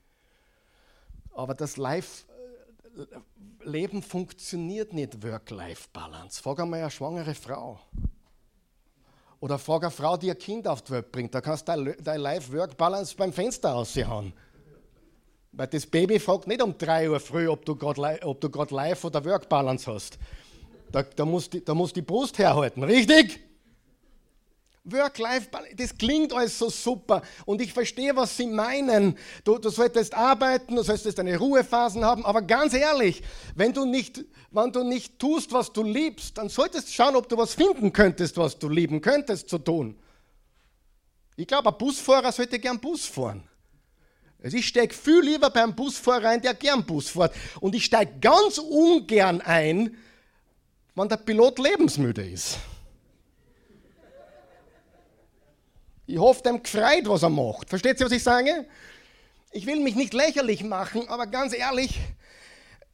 Aber das Live-Leben funktioniert nicht, Work-Life-Balance. Frag einmal eine schwangere Frau. Oder frag eine Frau, die ihr Kind auf die Welt bringt. Da kannst du dein Life-Work-Balance beim Fenster raushauen. Weil das Baby fragt nicht um 3 Uhr früh, ob du gerade Live- oder Work-Balance hast. Da, da, muss die, da muss die Brust herhalten, richtig? Work-Life-Balance, das klingt alles so super und ich verstehe, was Sie meinen. Du, du solltest arbeiten, du solltest deine Ruhephasen haben, aber ganz ehrlich, wenn du, nicht, wenn du nicht tust, was du liebst, dann solltest du schauen, ob du was finden könntest, was du lieben könntest zu tun. Ich glaube, ein Busfahrer sollte gern Bus fahren. Also ich steige viel lieber beim Busfahrer ein, der gern Bus fährt. Und ich steige ganz ungern ein, wenn der Pilot lebensmüde ist. Ich hoffe, dem gefreut, was er macht. Versteht ihr, was ich sage? Ich will mich nicht lächerlich machen, aber ganz ehrlich,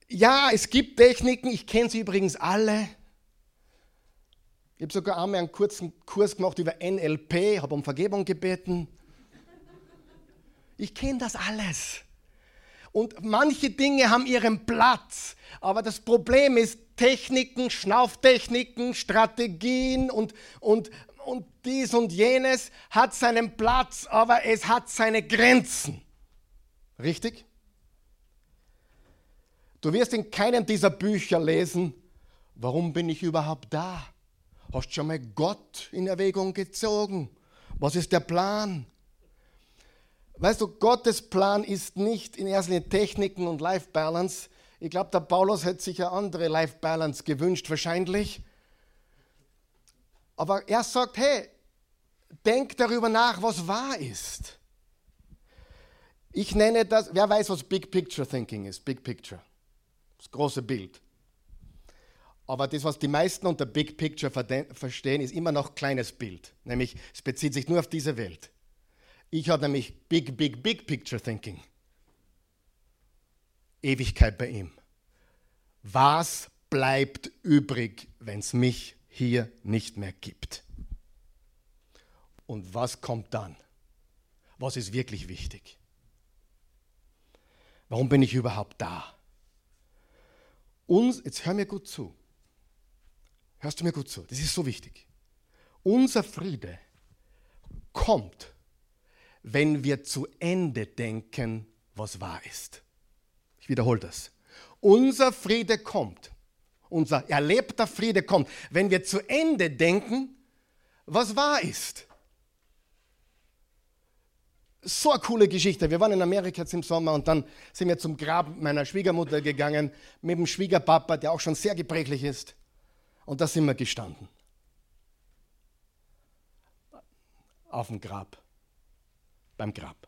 ja, es gibt Techniken, ich kenne sie übrigens alle. Ich habe sogar einmal einen kurzen Kurs gemacht über NLP, habe um Vergebung gebeten. Ich kenne das alles. Und manche Dinge haben ihren Platz. Aber das Problem ist, Techniken, Schnauftechniken, Strategien und, und, und dies und jenes hat seinen Platz, aber es hat seine Grenzen. Richtig? Du wirst in keinem dieser Bücher lesen, warum bin ich überhaupt da? Hast du schon mal Gott in Erwägung gezogen? Was ist der Plan? Weißt du, Gottes Plan ist nicht in erster Linie Techniken und Life Balance. Ich glaube, der Paulus hätte sich eine andere Life Balance gewünscht, wahrscheinlich. Aber er sagt, hey, denk darüber nach, was wahr ist. Ich nenne das, wer weiß, was Big Picture Thinking ist? Big Picture. Das große Bild. Aber das, was die meisten unter Big Picture verstehen, ist immer noch kleines Bild. Nämlich, es bezieht sich nur auf diese Welt. Ich habe nämlich Big, Big, Big Picture Thinking. Ewigkeit bei ihm. Was bleibt übrig, wenn es mich hier nicht mehr gibt? Und was kommt dann? Was ist wirklich wichtig? Warum bin ich überhaupt da? Uns, jetzt hör mir gut zu. Hörst du mir gut zu? Das ist so wichtig. Unser Friede kommt wenn wir zu Ende denken, was wahr ist. Ich wiederhole das. Unser Friede kommt, unser erlebter Friede kommt, wenn wir zu Ende denken, was wahr ist. So eine coole Geschichte. Wir waren in Amerika jetzt im Sommer und dann sind wir zum Grab meiner Schwiegermutter gegangen mit dem Schwiegerpapa, der auch schon sehr gebrechlich ist. Und da sind wir gestanden. Auf dem Grab beim Grab.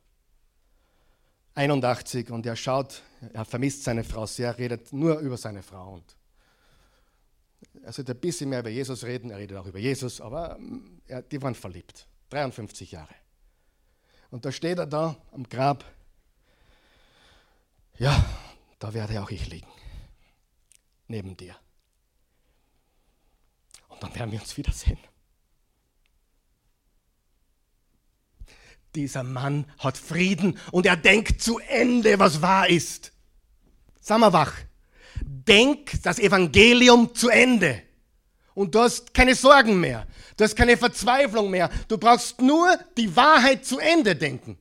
81 und er schaut, er vermisst seine Frau sehr, redet nur über seine Frau. Und er sollte ein bisschen mehr über Jesus reden, er redet auch über Jesus, aber mm, er, die waren verliebt. 53 Jahre. Und da steht er da am Grab. Ja, da werde auch ich liegen. Neben dir. Und dann werden wir uns wiedersehen. Dieser Mann hat Frieden und er denkt zu Ende, was wahr ist. Sag mal wach. Denk das Evangelium zu Ende. Und du hast keine Sorgen mehr. Du hast keine Verzweiflung mehr. Du brauchst nur die Wahrheit zu Ende denken.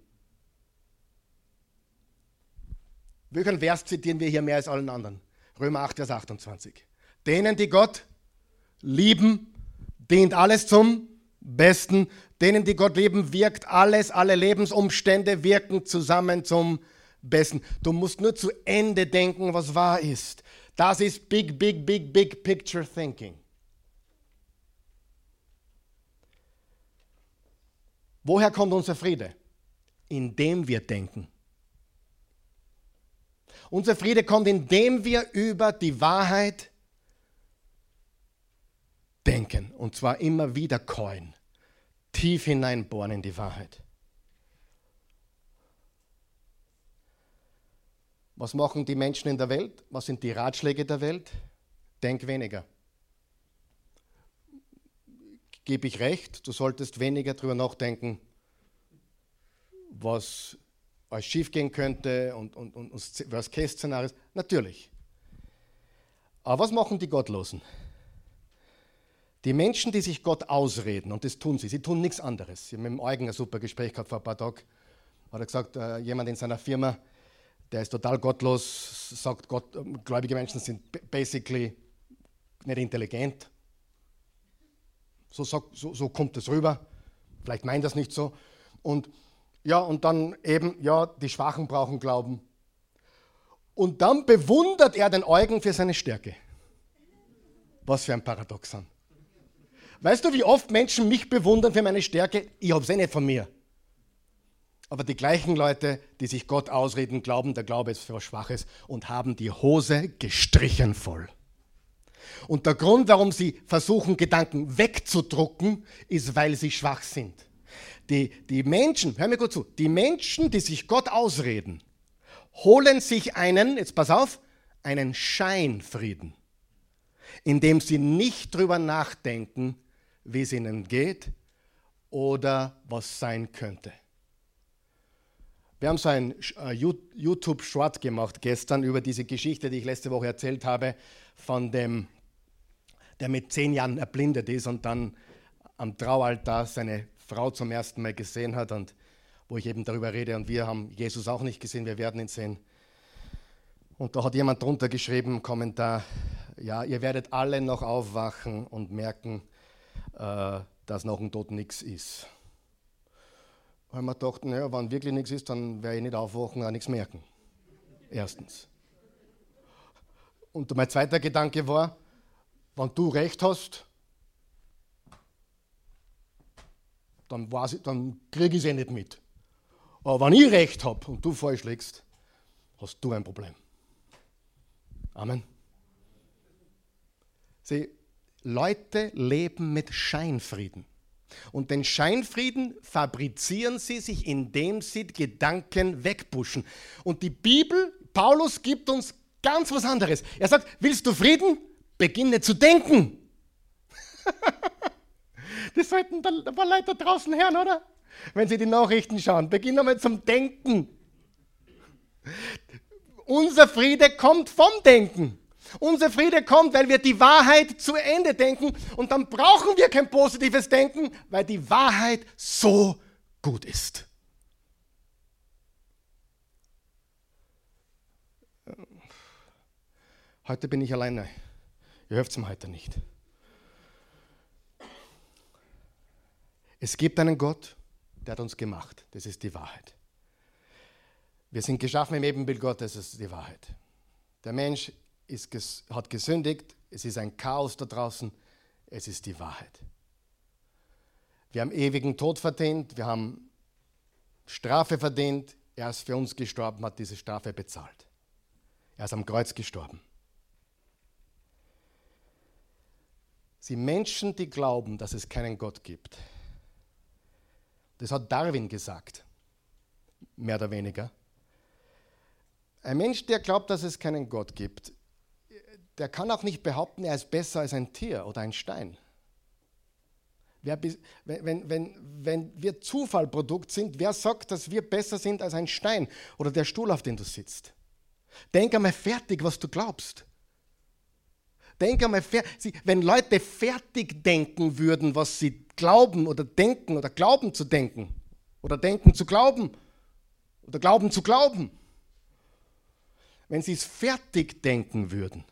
Welchen Vers zitieren wir hier mehr als allen anderen? Römer 8, Vers 28. Denen, die Gott lieben, dient alles zum Besten. Denen, die Gott lieben, wirkt alles, alle Lebensumstände wirken zusammen zum Besten. Du musst nur zu Ende denken, was wahr ist. Das ist Big, Big, Big, Big Picture Thinking. Woher kommt unser Friede? Indem wir denken. Unser Friede kommt, indem wir über die Wahrheit denken. Und zwar immer wieder keuen tief hineinbohren in die Wahrheit. Was machen die Menschen in der Welt? Was sind die Ratschläge der Welt? Denk weniger. Gebe ich recht, du solltest weniger darüber nachdenken, was alles schiefgehen könnte und, und, und, und Worst-Case-Szenarios. Natürlich. Aber was machen die Gottlosen? Die Menschen, die sich Gott ausreden, und das tun sie, sie tun nichts anderes. Ich habe mit dem Eugen ein super Gespräch gehabt vor ein paar Tagen. Hat er gesagt, äh, jemand in seiner Firma, der ist total gottlos, sagt, Gott, äh, gläubige Menschen sind basically nicht intelligent. So, so, so kommt es rüber. Vielleicht meint das nicht so. Und ja, und dann eben, ja, die Schwachen brauchen Glauben. Und dann bewundert er den Eugen für seine Stärke. Was für ein Paradoxon. Weißt du, wie oft Menschen mich bewundern für meine Stärke? Ich habe es eh nicht von mir. Aber die gleichen Leute, die sich Gott ausreden, glauben, der Glaube ist für was Schwaches und haben die Hose gestrichen voll. Und der Grund, warum sie versuchen, Gedanken wegzudrucken, ist, weil sie schwach sind. Die, die Menschen, hör mir gut zu, die Menschen, die sich Gott ausreden, holen sich einen, jetzt pass auf, einen Scheinfrieden, indem sie nicht drüber nachdenken, wie es ihnen geht oder was sein könnte. Wir haben so ein äh, YouTube-Short gemacht gestern über diese Geschichte, die ich letzte Woche erzählt habe, von dem, der mit zehn Jahren erblindet ist und dann am Traualtar seine Frau zum ersten Mal gesehen hat und wo ich eben darüber rede und wir haben Jesus auch nicht gesehen, wir werden ihn sehen. Und da hat jemand drunter geschrieben Kommentar, ja, ihr werdet alle noch aufwachen und merken, äh, dass nach dem Tod nichts ist. Weil wir dachten, naja, wenn wirklich nichts ist, dann werde ich nicht aufwachen, auch nichts merken. Erstens. Und mein zweiter Gedanke war, wenn du recht hast, dann, dann kriege ich es eh nicht mit. Aber wenn ich recht habe und du falsch liegst, hast du ein Problem. Amen. Sieh, Leute leben mit Scheinfrieden. Und den Scheinfrieden fabrizieren sie sich, indem sie Gedanken wegbuschen. Und die Bibel, Paulus gibt uns ganz was anderes. Er sagt, willst du Frieden? Beginne zu denken. das sollten da ein paar Leute draußen hören, oder? Wenn sie die Nachrichten schauen. Beginn einmal zum Denken. Unser Friede kommt vom Denken. Unser Friede kommt, weil wir die Wahrheit zu Ende denken und dann brauchen wir kein positives Denken, weil die Wahrheit so gut ist. Heute bin ich alleine. Ihr hört es mir heute nicht. Es gibt einen Gott, der hat uns gemacht. Das ist die Wahrheit. Wir sind geschaffen im Ebenbild Gottes, das ist die Wahrheit. Der Mensch ist, hat gesündigt, es ist ein Chaos da draußen, es ist die Wahrheit. Wir haben ewigen Tod verdient, wir haben Strafe verdient, er ist für uns gestorben, hat diese Strafe bezahlt. Er ist am Kreuz gestorben. Sie Menschen, die glauben, dass es keinen Gott gibt. Das hat Darwin gesagt, mehr oder weniger. Ein Mensch, der glaubt, dass es keinen Gott gibt, der kann auch nicht behaupten, er ist besser als ein Tier oder ein Stein. Wer, wenn, wenn, wenn wir Zufallprodukt sind, wer sagt, dass wir besser sind als ein Stein oder der Stuhl, auf dem du sitzt? Denk einmal fertig, was du glaubst. Denk einmal fertig. Wenn Leute fertig denken würden, was sie glauben oder denken oder glauben zu denken oder denken zu glauben oder glauben zu glauben, wenn sie es fertig denken würden,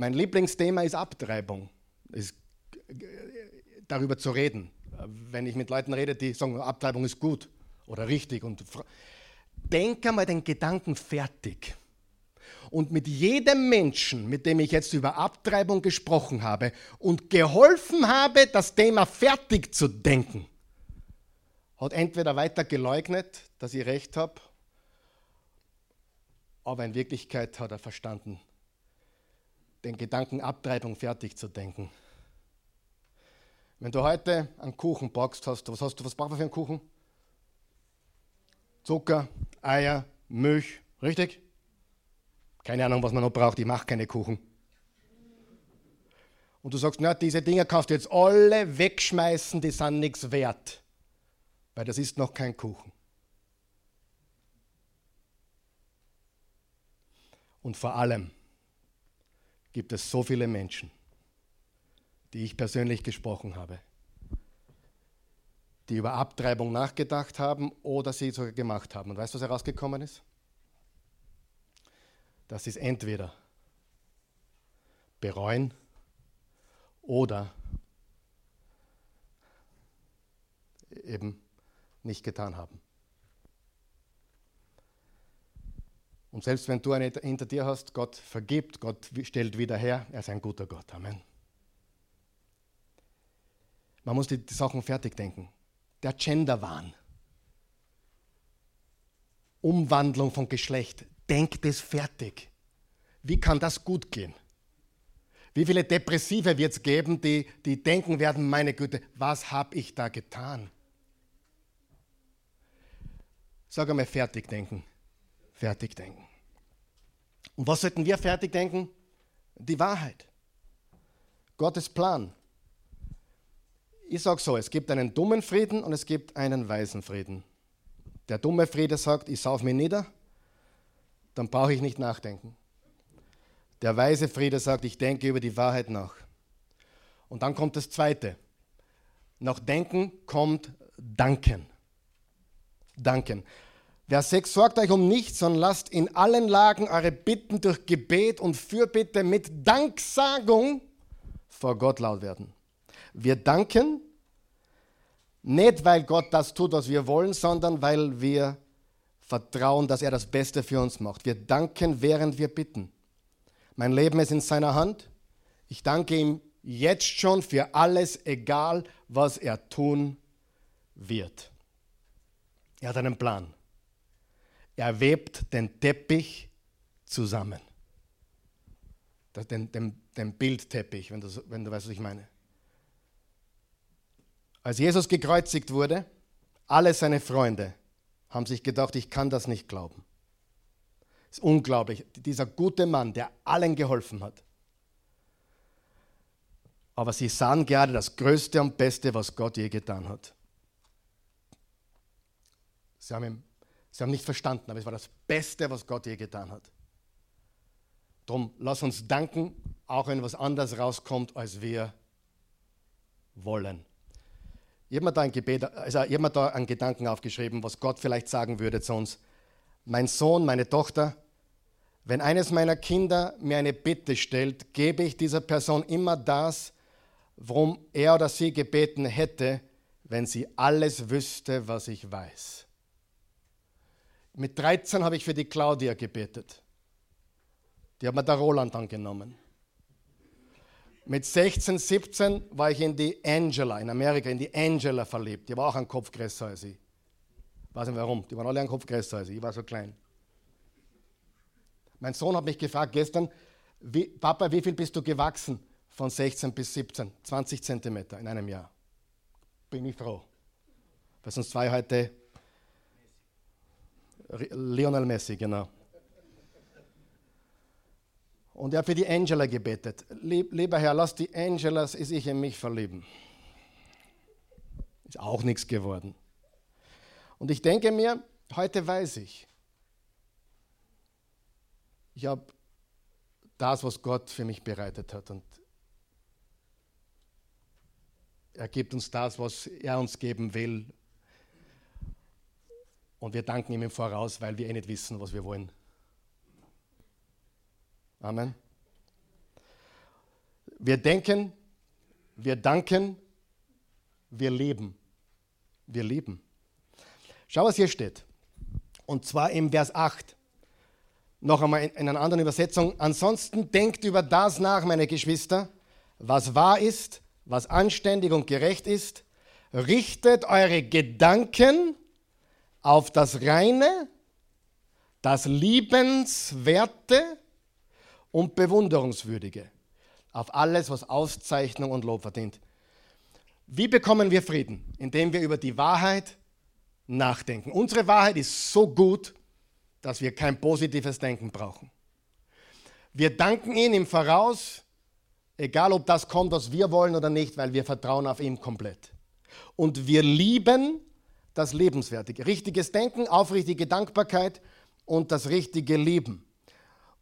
mein Lieblingsthema ist Abtreibung. Ist, darüber zu reden. Wenn ich mit Leuten rede, die sagen, Abtreibung ist gut oder richtig. Und denk einmal den Gedanken fertig. Und mit jedem Menschen, mit dem ich jetzt über Abtreibung gesprochen habe und geholfen habe, das Thema fertig zu denken, hat entweder weiter geleugnet, dass ich recht habe, aber in Wirklichkeit hat er verstanden, den Gedanken Abtreibung fertig zu denken. Wenn du heute einen Kuchen backst, hast du, was hast du, was brauchst du für einen Kuchen? Zucker, Eier, Milch, richtig? Keine Ahnung, was man noch braucht, ich mache keine Kuchen. und du sagst, na, diese Dinge kannst du jetzt alle wegschmeißen, die sind nichts wert, weil das ist noch kein Kuchen. Und vor allem gibt es so viele Menschen, die ich persönlich gesprochen habe, die über Abtreibung nachgedacht haben oder sie sogar gemacht haben. Und weißt du, was herausgekommen ist? Sie es entweder bereuen oder eben nicht getan haben. Und selbst wenn du eine hinter dir hast, Gott vergibt, Gott stellt wieder her, er ist ein guter Gott. Amen. Man muss die, Sachen fertig denken. Der Genderwahn. Umwandlung von Geschlecht. Denkt es fertig. Wie kann das gut gehen? Wie viele Depressive wird es geben, die, die denken werden, meine Güte, was habe ich da getan? Sag einmal fertig denken. Fertig denken. Und was sollten wir fertig denken? Die Wahrheit. Gottes Plan. Ich sage so, es gibt einen dummen Frieden und es gibt einen weisen Frieden. Der dumme Friede sagt, ich sauf mich nieder, dann brauche ich nicht nachdenken. Der weise Friede sagt, ich denke über die Wahrheit nach. Und dann kommt das Zweite. Nach Denken kommt Danken. Danken. Vers 6, sorgt euch um nichts, sondern lasst in allen Lagen eure Bitten durch Gebet und Fürbitte mit Danksagung vor Gott laut werden. Wir danken nicht, weil Gott das tut, was wir wollen, sondern weil wir vertrauen, dass er das Beste für uns macht. Wir danken, während wir bitten. Mein Leben ist in seiner Hand. Ich danke ihm jetzt schon für alles, egal was er tun wird. Er hat einen Plan. Er webt den Teppich zusammen. Den, den, den Bildteppich, wenn du, wenn du weißt, was ich meine. Als Jesus gekreuzigt wurde, alle seine Freunde haben sich gedacht, ich kann das nicht glauben. Das ist unglaublich. Dieser gute Mann, der allen geholfen hat. Aber sie sahen gerade das Größte und Beste, was Gott je getan hat. Sie haben, ihn, sie haben nicht verstanden, aber es war das Beste, was Gott je getan hat. Darum, lass uns danken, auch wenn was anderes rauskommt, als wir wollen. Ich habe mir da ein Gebet, also ich mir da einen Gedanken aufgeschrieben, was Gott vielleicht sagen würde zu uns mein Sohn, meine Tochter, wenn eines meiner Kinder mir eine Bitte stellt, gebe ich dieser Person immer das, worum er oder sie gebeten hätte, wenn sie alles wüsste, was ich weiß. Mit 13 habe ich für die Claudia gebetet. Die hat mir der Roland angenommen. Mit 16, 17 war ich in die Angela, in Amerika, in die Angela verliebt. Die war auch ein Kopf größer als ich. Weiß nicht warum, die waren alle einen Kopf größer als ich, ich war so klein. Mein Sohn hat mich gefragt gestern, wie, Papa, wie viel bist du gewachsen von 16 bis 17? 20 Zentimeter in einem Jahr. Bin ich froh. Weil sonst zwei heute Lionel Messi, genau. Und er hat für die Angela gebetet. Lieber Herr, lass die Angelas sich in mich verlieben. Ist auch nichts geworden. Und ich denke mir, heute weiß ich, ich habe das, was Gott für mich bereitet hat. Und er gibt uns das, was er uns geben will. Und wir danken ihm im Voraus, weil wir eh nicht wissen, was wir wollen. Amen. Wir denken, wir danken, wir leben. Wir leben. Schau, was hier steht. Und zwar im Vers 8. Noch einmal in einer anderen Übersetzung. Ansonsten denkt über das nach, meine Geschwister, was wahr ist, was anständig und gerecht ist. Richtet eure Gedanken auf das Reine, das Liebenswerte und Bewunderungswürdige. Auf alles, was Auszeichnung und Lob verdient. Wie bekommen wir Frieden? Indem wir über die Wahrheit nachdenken. Unsere Wahrheit ist so gut, dass wir kein positives Denken brauchen. Wir danken ihm im Voraus, Egal, ob das kommt, was wir wollen oder nicht, weil wir vertrauen auf ihn komplett. Und wir lieben das Lebenswertige. Richtiges Denken, aufrichtige Dankbarkeit und das richtige Leben.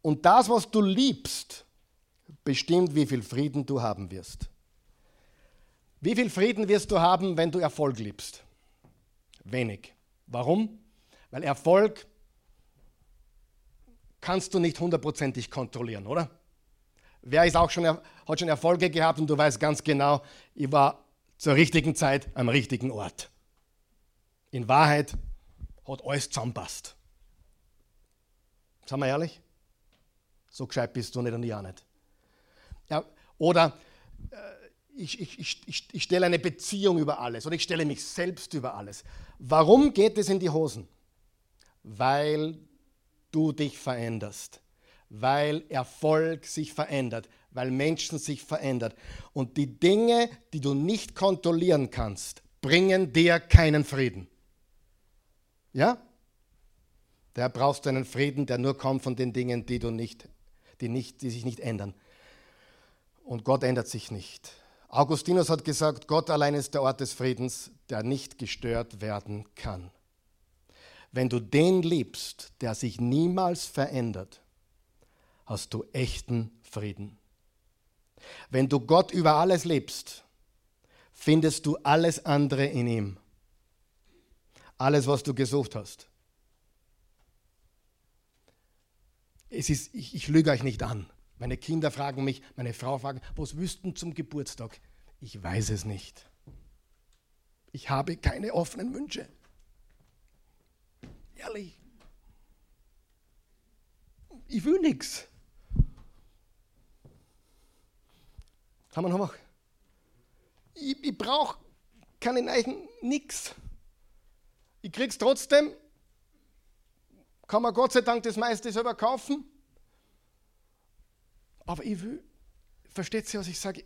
Und das, was du liebst, bestimmt, wie viel Frieden du haben wirst. Wie viel Frieden wirst du haben, wenn du Erfolg liebst? Wenig. Warum? Weil Erfolg kannst du nicht hundertprozentig kontrollieren, oder? Wer ist auch schon, hat schon Erfolge gehabt und du weißt ganz genau, ich war zur richtigen Zeit am richtigen Ort. In Wahrheit hat alles zusammenpasst. Sagen wir ehrlich? So gescheit bist du nicht und ich auch nicht. Ja, oder äh, ich, ich, ich, ich stelle eine Beziehung über alles oder ich stelle mich selbst über alles. Warum geht es in die Hosen? Weil du dich veränderst, weil Erfolg sich verändert, weil Menschen sich verändern. Und die Dinge, die du nicht kontrollieren kannst, bringen dir keinen Frieden. Ja? Da brauchst du einen Frieden, der nur kommt von den Dingen, die, du nicht, die, nicht, die sich nicht ändern. Und Gott ändert sich nicht. Augustinus hat gesagt, Gott allein ist der Ort des Friedens, der nicht gestört werden kann. Wenn du den liebst, der sich niemals verändert, hast du echten Frieden. Wenn du Gott über alles liebst, findest du alles andere in ihm. Alles, was du gesucht hast. Es ist, ich, ich lüge euch nicht an. Meine Kinder fragen mich, meine Frau fragt, was wüssten zum Geburtstag? Ich weiß es nicht. Ich habe keine offenen Wünsche. Ehrlich. Ich will nichts. Haben wir noch? Ich, ich brauche keine Neichen, nichts. Ich krieg's trotzdem. Kann man Gott sei Dank das meiste selber kaufen. Aber ich will, versteht ihr, was ich sage?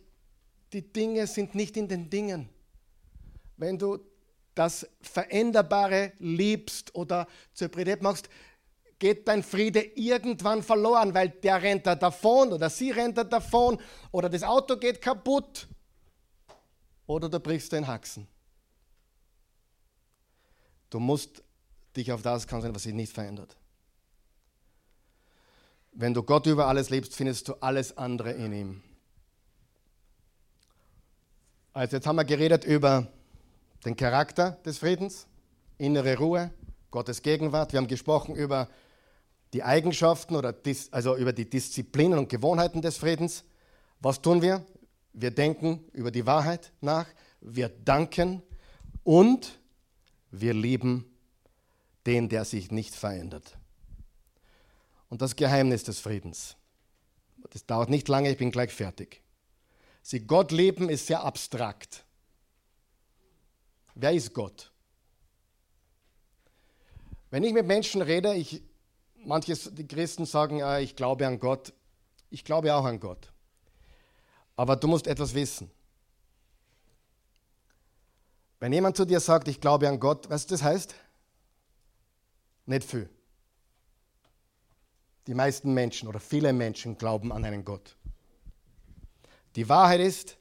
Die Dinge sind nicht in den Dingen. Wenn du das Veränderbare liebst oder zur Priorität machst, geht dein Friede irgendwann verloren, weil der rennt da davon oder sie rennt da davon oder das Auto geht kaputt oder du brichst den Haxen. Du musst dich auf das konzentrieren, was sich nicht verändert. Wenn du Gott über alles liebst, findest du alles andere in ihm. Also jetzt haben wir geredet über den Charakter des Friedens, innere Ruhe, Gottes Gegenwart. Wir haben gesprochen über die Eigenschaften oder dis, also über die Disziplinen und Gewohnheiten des Friedens. Was tun wir? Wir denken über die Wahrheit nach, wir danken und wir lieben den, der sich nicht verändert und das Geheimnis des Friedens. Das dauert nicht lange, ich bin gleich fertig. Sie Gott leben ist sehr abstrakt. Wer ist Gott? Wenn ich mit Menschen rede, ich, manche Christen sagen, ah, ich glaube an Gott. Ich glaube auch an Gott. Aber du musst etwas wissen. Wenn jemand zu dir sagt, ich glaube an Gott, du, das heißt? Nicht viel. Die meisten Menschen oder viele Menschen glauben an einen Gott. Die Wahrheit ist,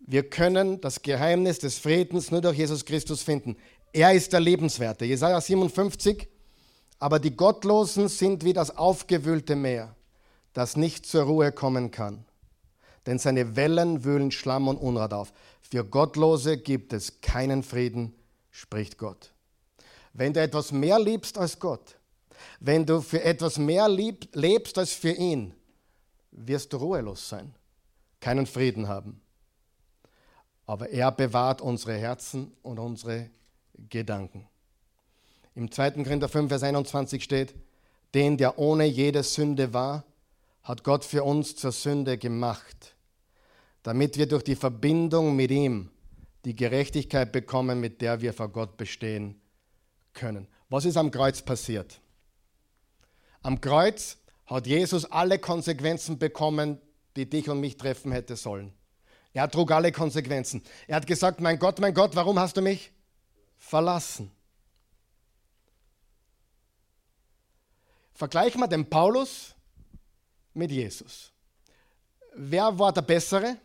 wir können das Geheimnis des Friedens nur durch Jesus Christus finden. Er ist der Lebenswerte. Jesaja 57. Aber die Gottlosen sind wie das aufgewühlte Meer, das nicht zur Ruhe kommen kann. Denn seine Wellen wühlen Schlamm und Unrat auf. Für Gottlose gibt es keinen Frieden, spricht Gott. Wenn du etwas mehr liebst als Gott, wenn du für etwas mehr lieb, lebst als für ihn, wirst du ruhelos sein, keinen Frieden haben. Aber er bewahrt unsere Herzen und unsere Gedanken. Im 2. Korinther 5, Vers 21 steht, den, der ohne jede Sünde war, hat Gott für uns zur Sünde gemacht, damit wir durch die Verbindung mit ihm die Gerechtigkeit bekommen, mit der wir vor Gott bestehen können. Was ist am Kreuz passiert? Am Kreuz hat Jesus alle Konsequenzen bekommen, die dich und mich treffen hätte sollen. Er trug alle Konsequenzen. Er hat gesagt, mein Gott, mein Gott, warum hast du mich verlassen? Vergleichen wir den Paulus mit Jesus. wer war der Bessere?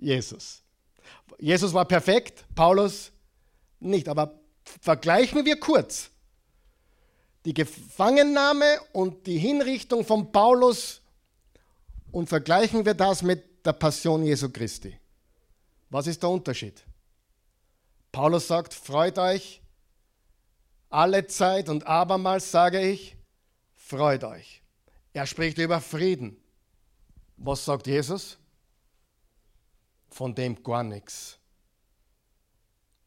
Jesus. Jesus war perfekt, Paulus nicht. Aber vergleichen wir kurz die Gefangennahme und die Hinrichtung von Paulus und vergleichen wir das mit der Passion Jesu Christi. Was ist der Unterschied? Paulus sagt, freut euch alle Zeit und abermals sage ich, freut euch. Er spricht über Frieden. Was sagt Jesus? Von dem gar nichts.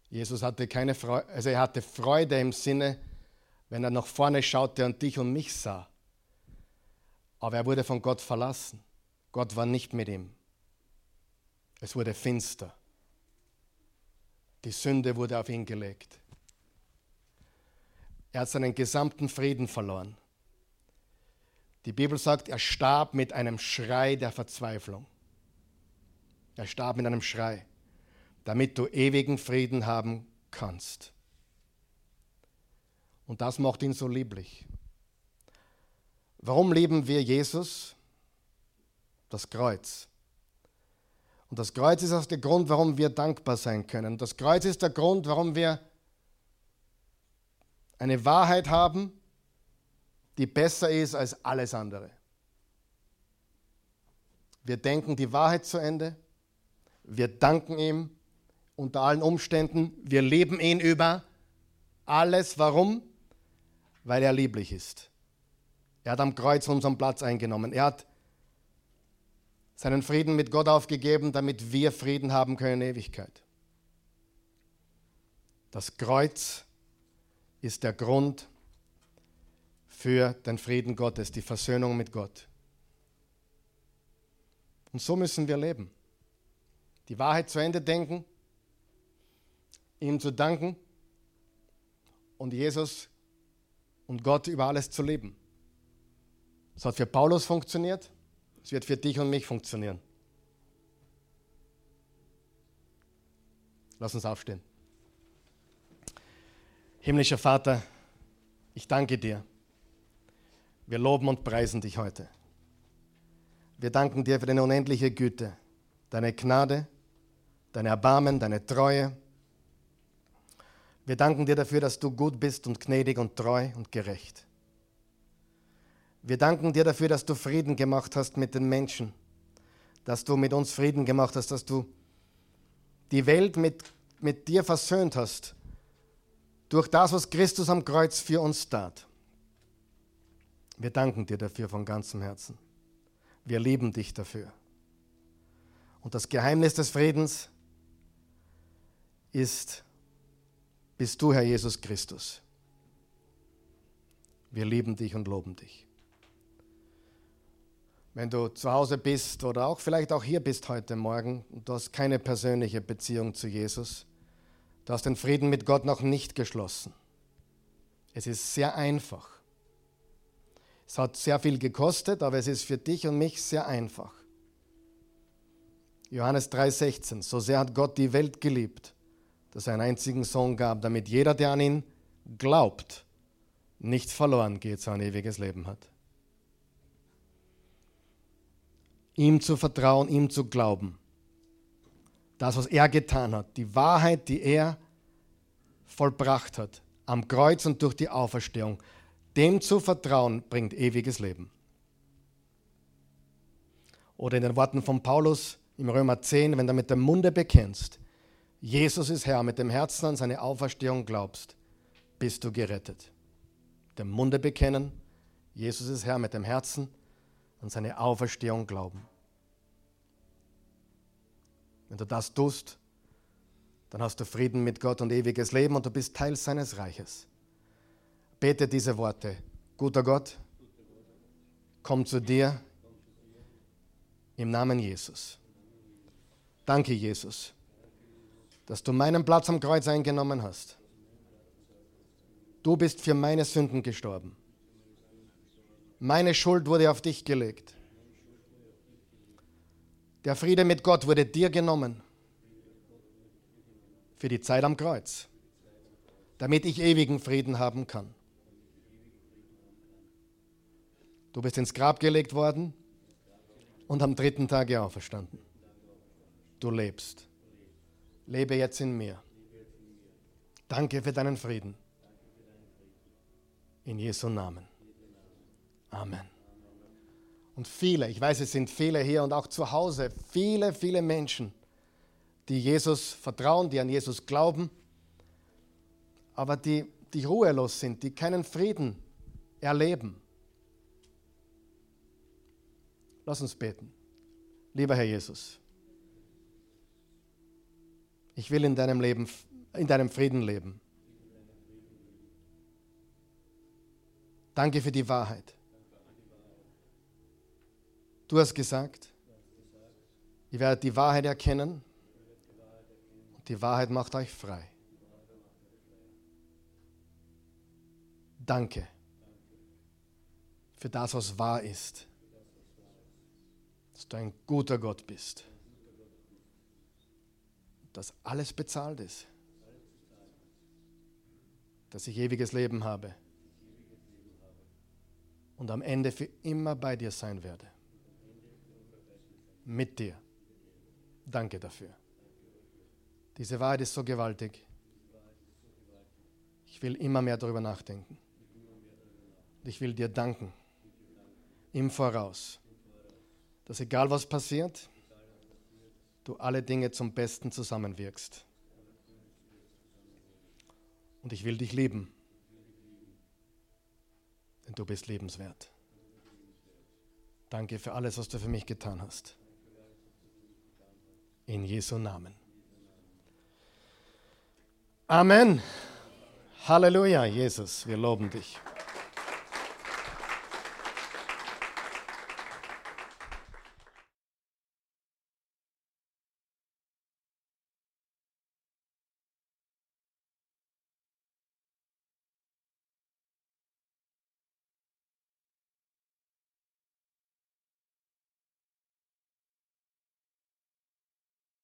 Jesus hatte keine Freude, also er hatte Freude im Sinne, wenn er nach vorne schaute und dich und mich sah. Aber er wurde von Gott verlassen. Gott war nicht mit ihm. Es wurde finster. Die Sünde wurde auf ihn gelegt. Er hat seinen gesamten Frieden verloren. Die Bibel sagt, er starb mit einem Schrei der Verzweiflung. Er starb mit einem Schrei, damit du ewigen Frieden haben kannst. Und das macht ihn so lieblich. Warum lieben wir Jesus? Das Kreuz. Und das Kreuz ist auch der Grund, warum wir dankbar sein können. Das Kreuz ist der Grund, warum wir eine Wahrheit haben, die besser ist als alles andere. Wir denken die Wahrheit zu Ende. Wir danken ihm unter allen Umständen. Wir leben ihn über alles. Warum? Weil er lieblich ist. Er hat am Kreuz unseren Platz eingenommen. Er hat seinen Frieden mit Gott aufgegeben, damit wir Frieden haben können in Ewigkeit. Das Kreuz ist der Grund für den Frieden Gottes, die Versöhnung mit Gott. Und so müssen wir leben. Die Wahrheit zu Ende denken, ihm zu danken und Jesus und Gott über alles zu leben. Das hat für Paulus funktioniert, es wird für dich und mich funktionieren. Lass uns aufstehen. Himmlischer Vater, ich danke dir. Wir loben und preisen dich heute. Wir danken dir für deine unendliche Güte, deine Gnade, dein Erbarmen, deine Treue. Wir danken dir dafür, dass du gut bist und gnädig und treu und gerecht. Wir danken dir dafür, dass du Frieden gemacht hast mit den Menschen, dass du mit uns Frieden gemacht hast, dass du die Welt mit, mit dir versöhnt hast durch das, was Christus am Kreuz für uns tat. Wir danken dir dafür von ganzem Herzen. Wir lieben dich dafür. Und das Geheimnis des Friedens ist, bist du, Herr Jesus Christus. Wir lieben dich und loben dich. Wenn du zu Hause bist oder auch vielleicht auch hier bist heute Morgen und du hast keine persönliche Beziehung zu Jesus, du hast den Frieden mit Gott noch nicht geschlossen. Es ist sehr einfach. Es hat sehr viel gekostet, aber es ist für dich und mich sehr einfach. Johannes 3:16, so sehr hat Gott die Welt geliebt, dass er einen einzigen Sohn gab, damit jeder, der an ihn glaubt, nicht verloren geht, sondern ewiges Leben hat. ihm zu vertrauen, ihm zu glauben. Das, was er getan hat, die Wahrheit, die er vollbracht hat, am Kreuz und durch die Auferstehung, dem zu vertrauen, bringt ewiges Leben. Oder in den Worten von Paulus im Römer 10, wenn du mit dem Munde bekennst, Jesus ist Herr, mit dem Herzen an seine Auferstehung glaubst, bist du gerettet. Dem Munde bekennen, Jesus ist Herr, mit dem Herzen an seine Auferstehung glauben. Wenn du das tust, dann hast du Frieden mit Gott und ewiges Leben und du bist Teil seines Reiches. Bete diese Worte. Guter Gott, komm zu dir im Namen Jesus. Danke, Jesus, dass du meinen Platz am Kreuz eingenommen hast. Du bist für meine Sünden gestorben. Meine Schuld wurde auf dich gelegt. Der Friede mit Gott wurde dir genommen für die Zeit am Kreuz, damit ich ewigen Frieden haben kann. Du bist ins Grab gelegt worden, und am dritten Tage auferstanden. Du lebst. Lebe jetzt in mir. Danke für deinen Frieden. In Jesu Namen. Amen. Und viele, ich weiß, es sind viele hier und auch zu Hause, viele, viele Menschen, die Jesus vertrauen, die an Jesus glauben, aber die, die ruhelos sind, die keinen Frieden erleben. Lass uns beten. Lieber Herr Jesus, ich will in deinem Leben, in deinem Frieden leben. Danke für die Wahrheit. Du hast gesagt, ihr werdet die Wahrheit erkennen und die Wahrheit macht euch frei. Danke für das, was wahr ist. Dass du ein guter Gott bist. Dass alles bezahlt ist. Dass ich ewiges Leben habe. Und am Ende für immer bei dir sein werde. Mit dir. Danke dafür. Diese Wahrheit ist so gewaltig. Ich will immer mehr darüber nachdenken. Und ich will dir danken im Voraus, dass egal was passiert, du alle Dinge zum Besten zusammenwirkst. Und ich will dich lieben, denn du bist lebenswert. Danke für alles, was du für mich getan hast. In Jesu Namen. Amen. Halleluja, Jesus, wir loben dich.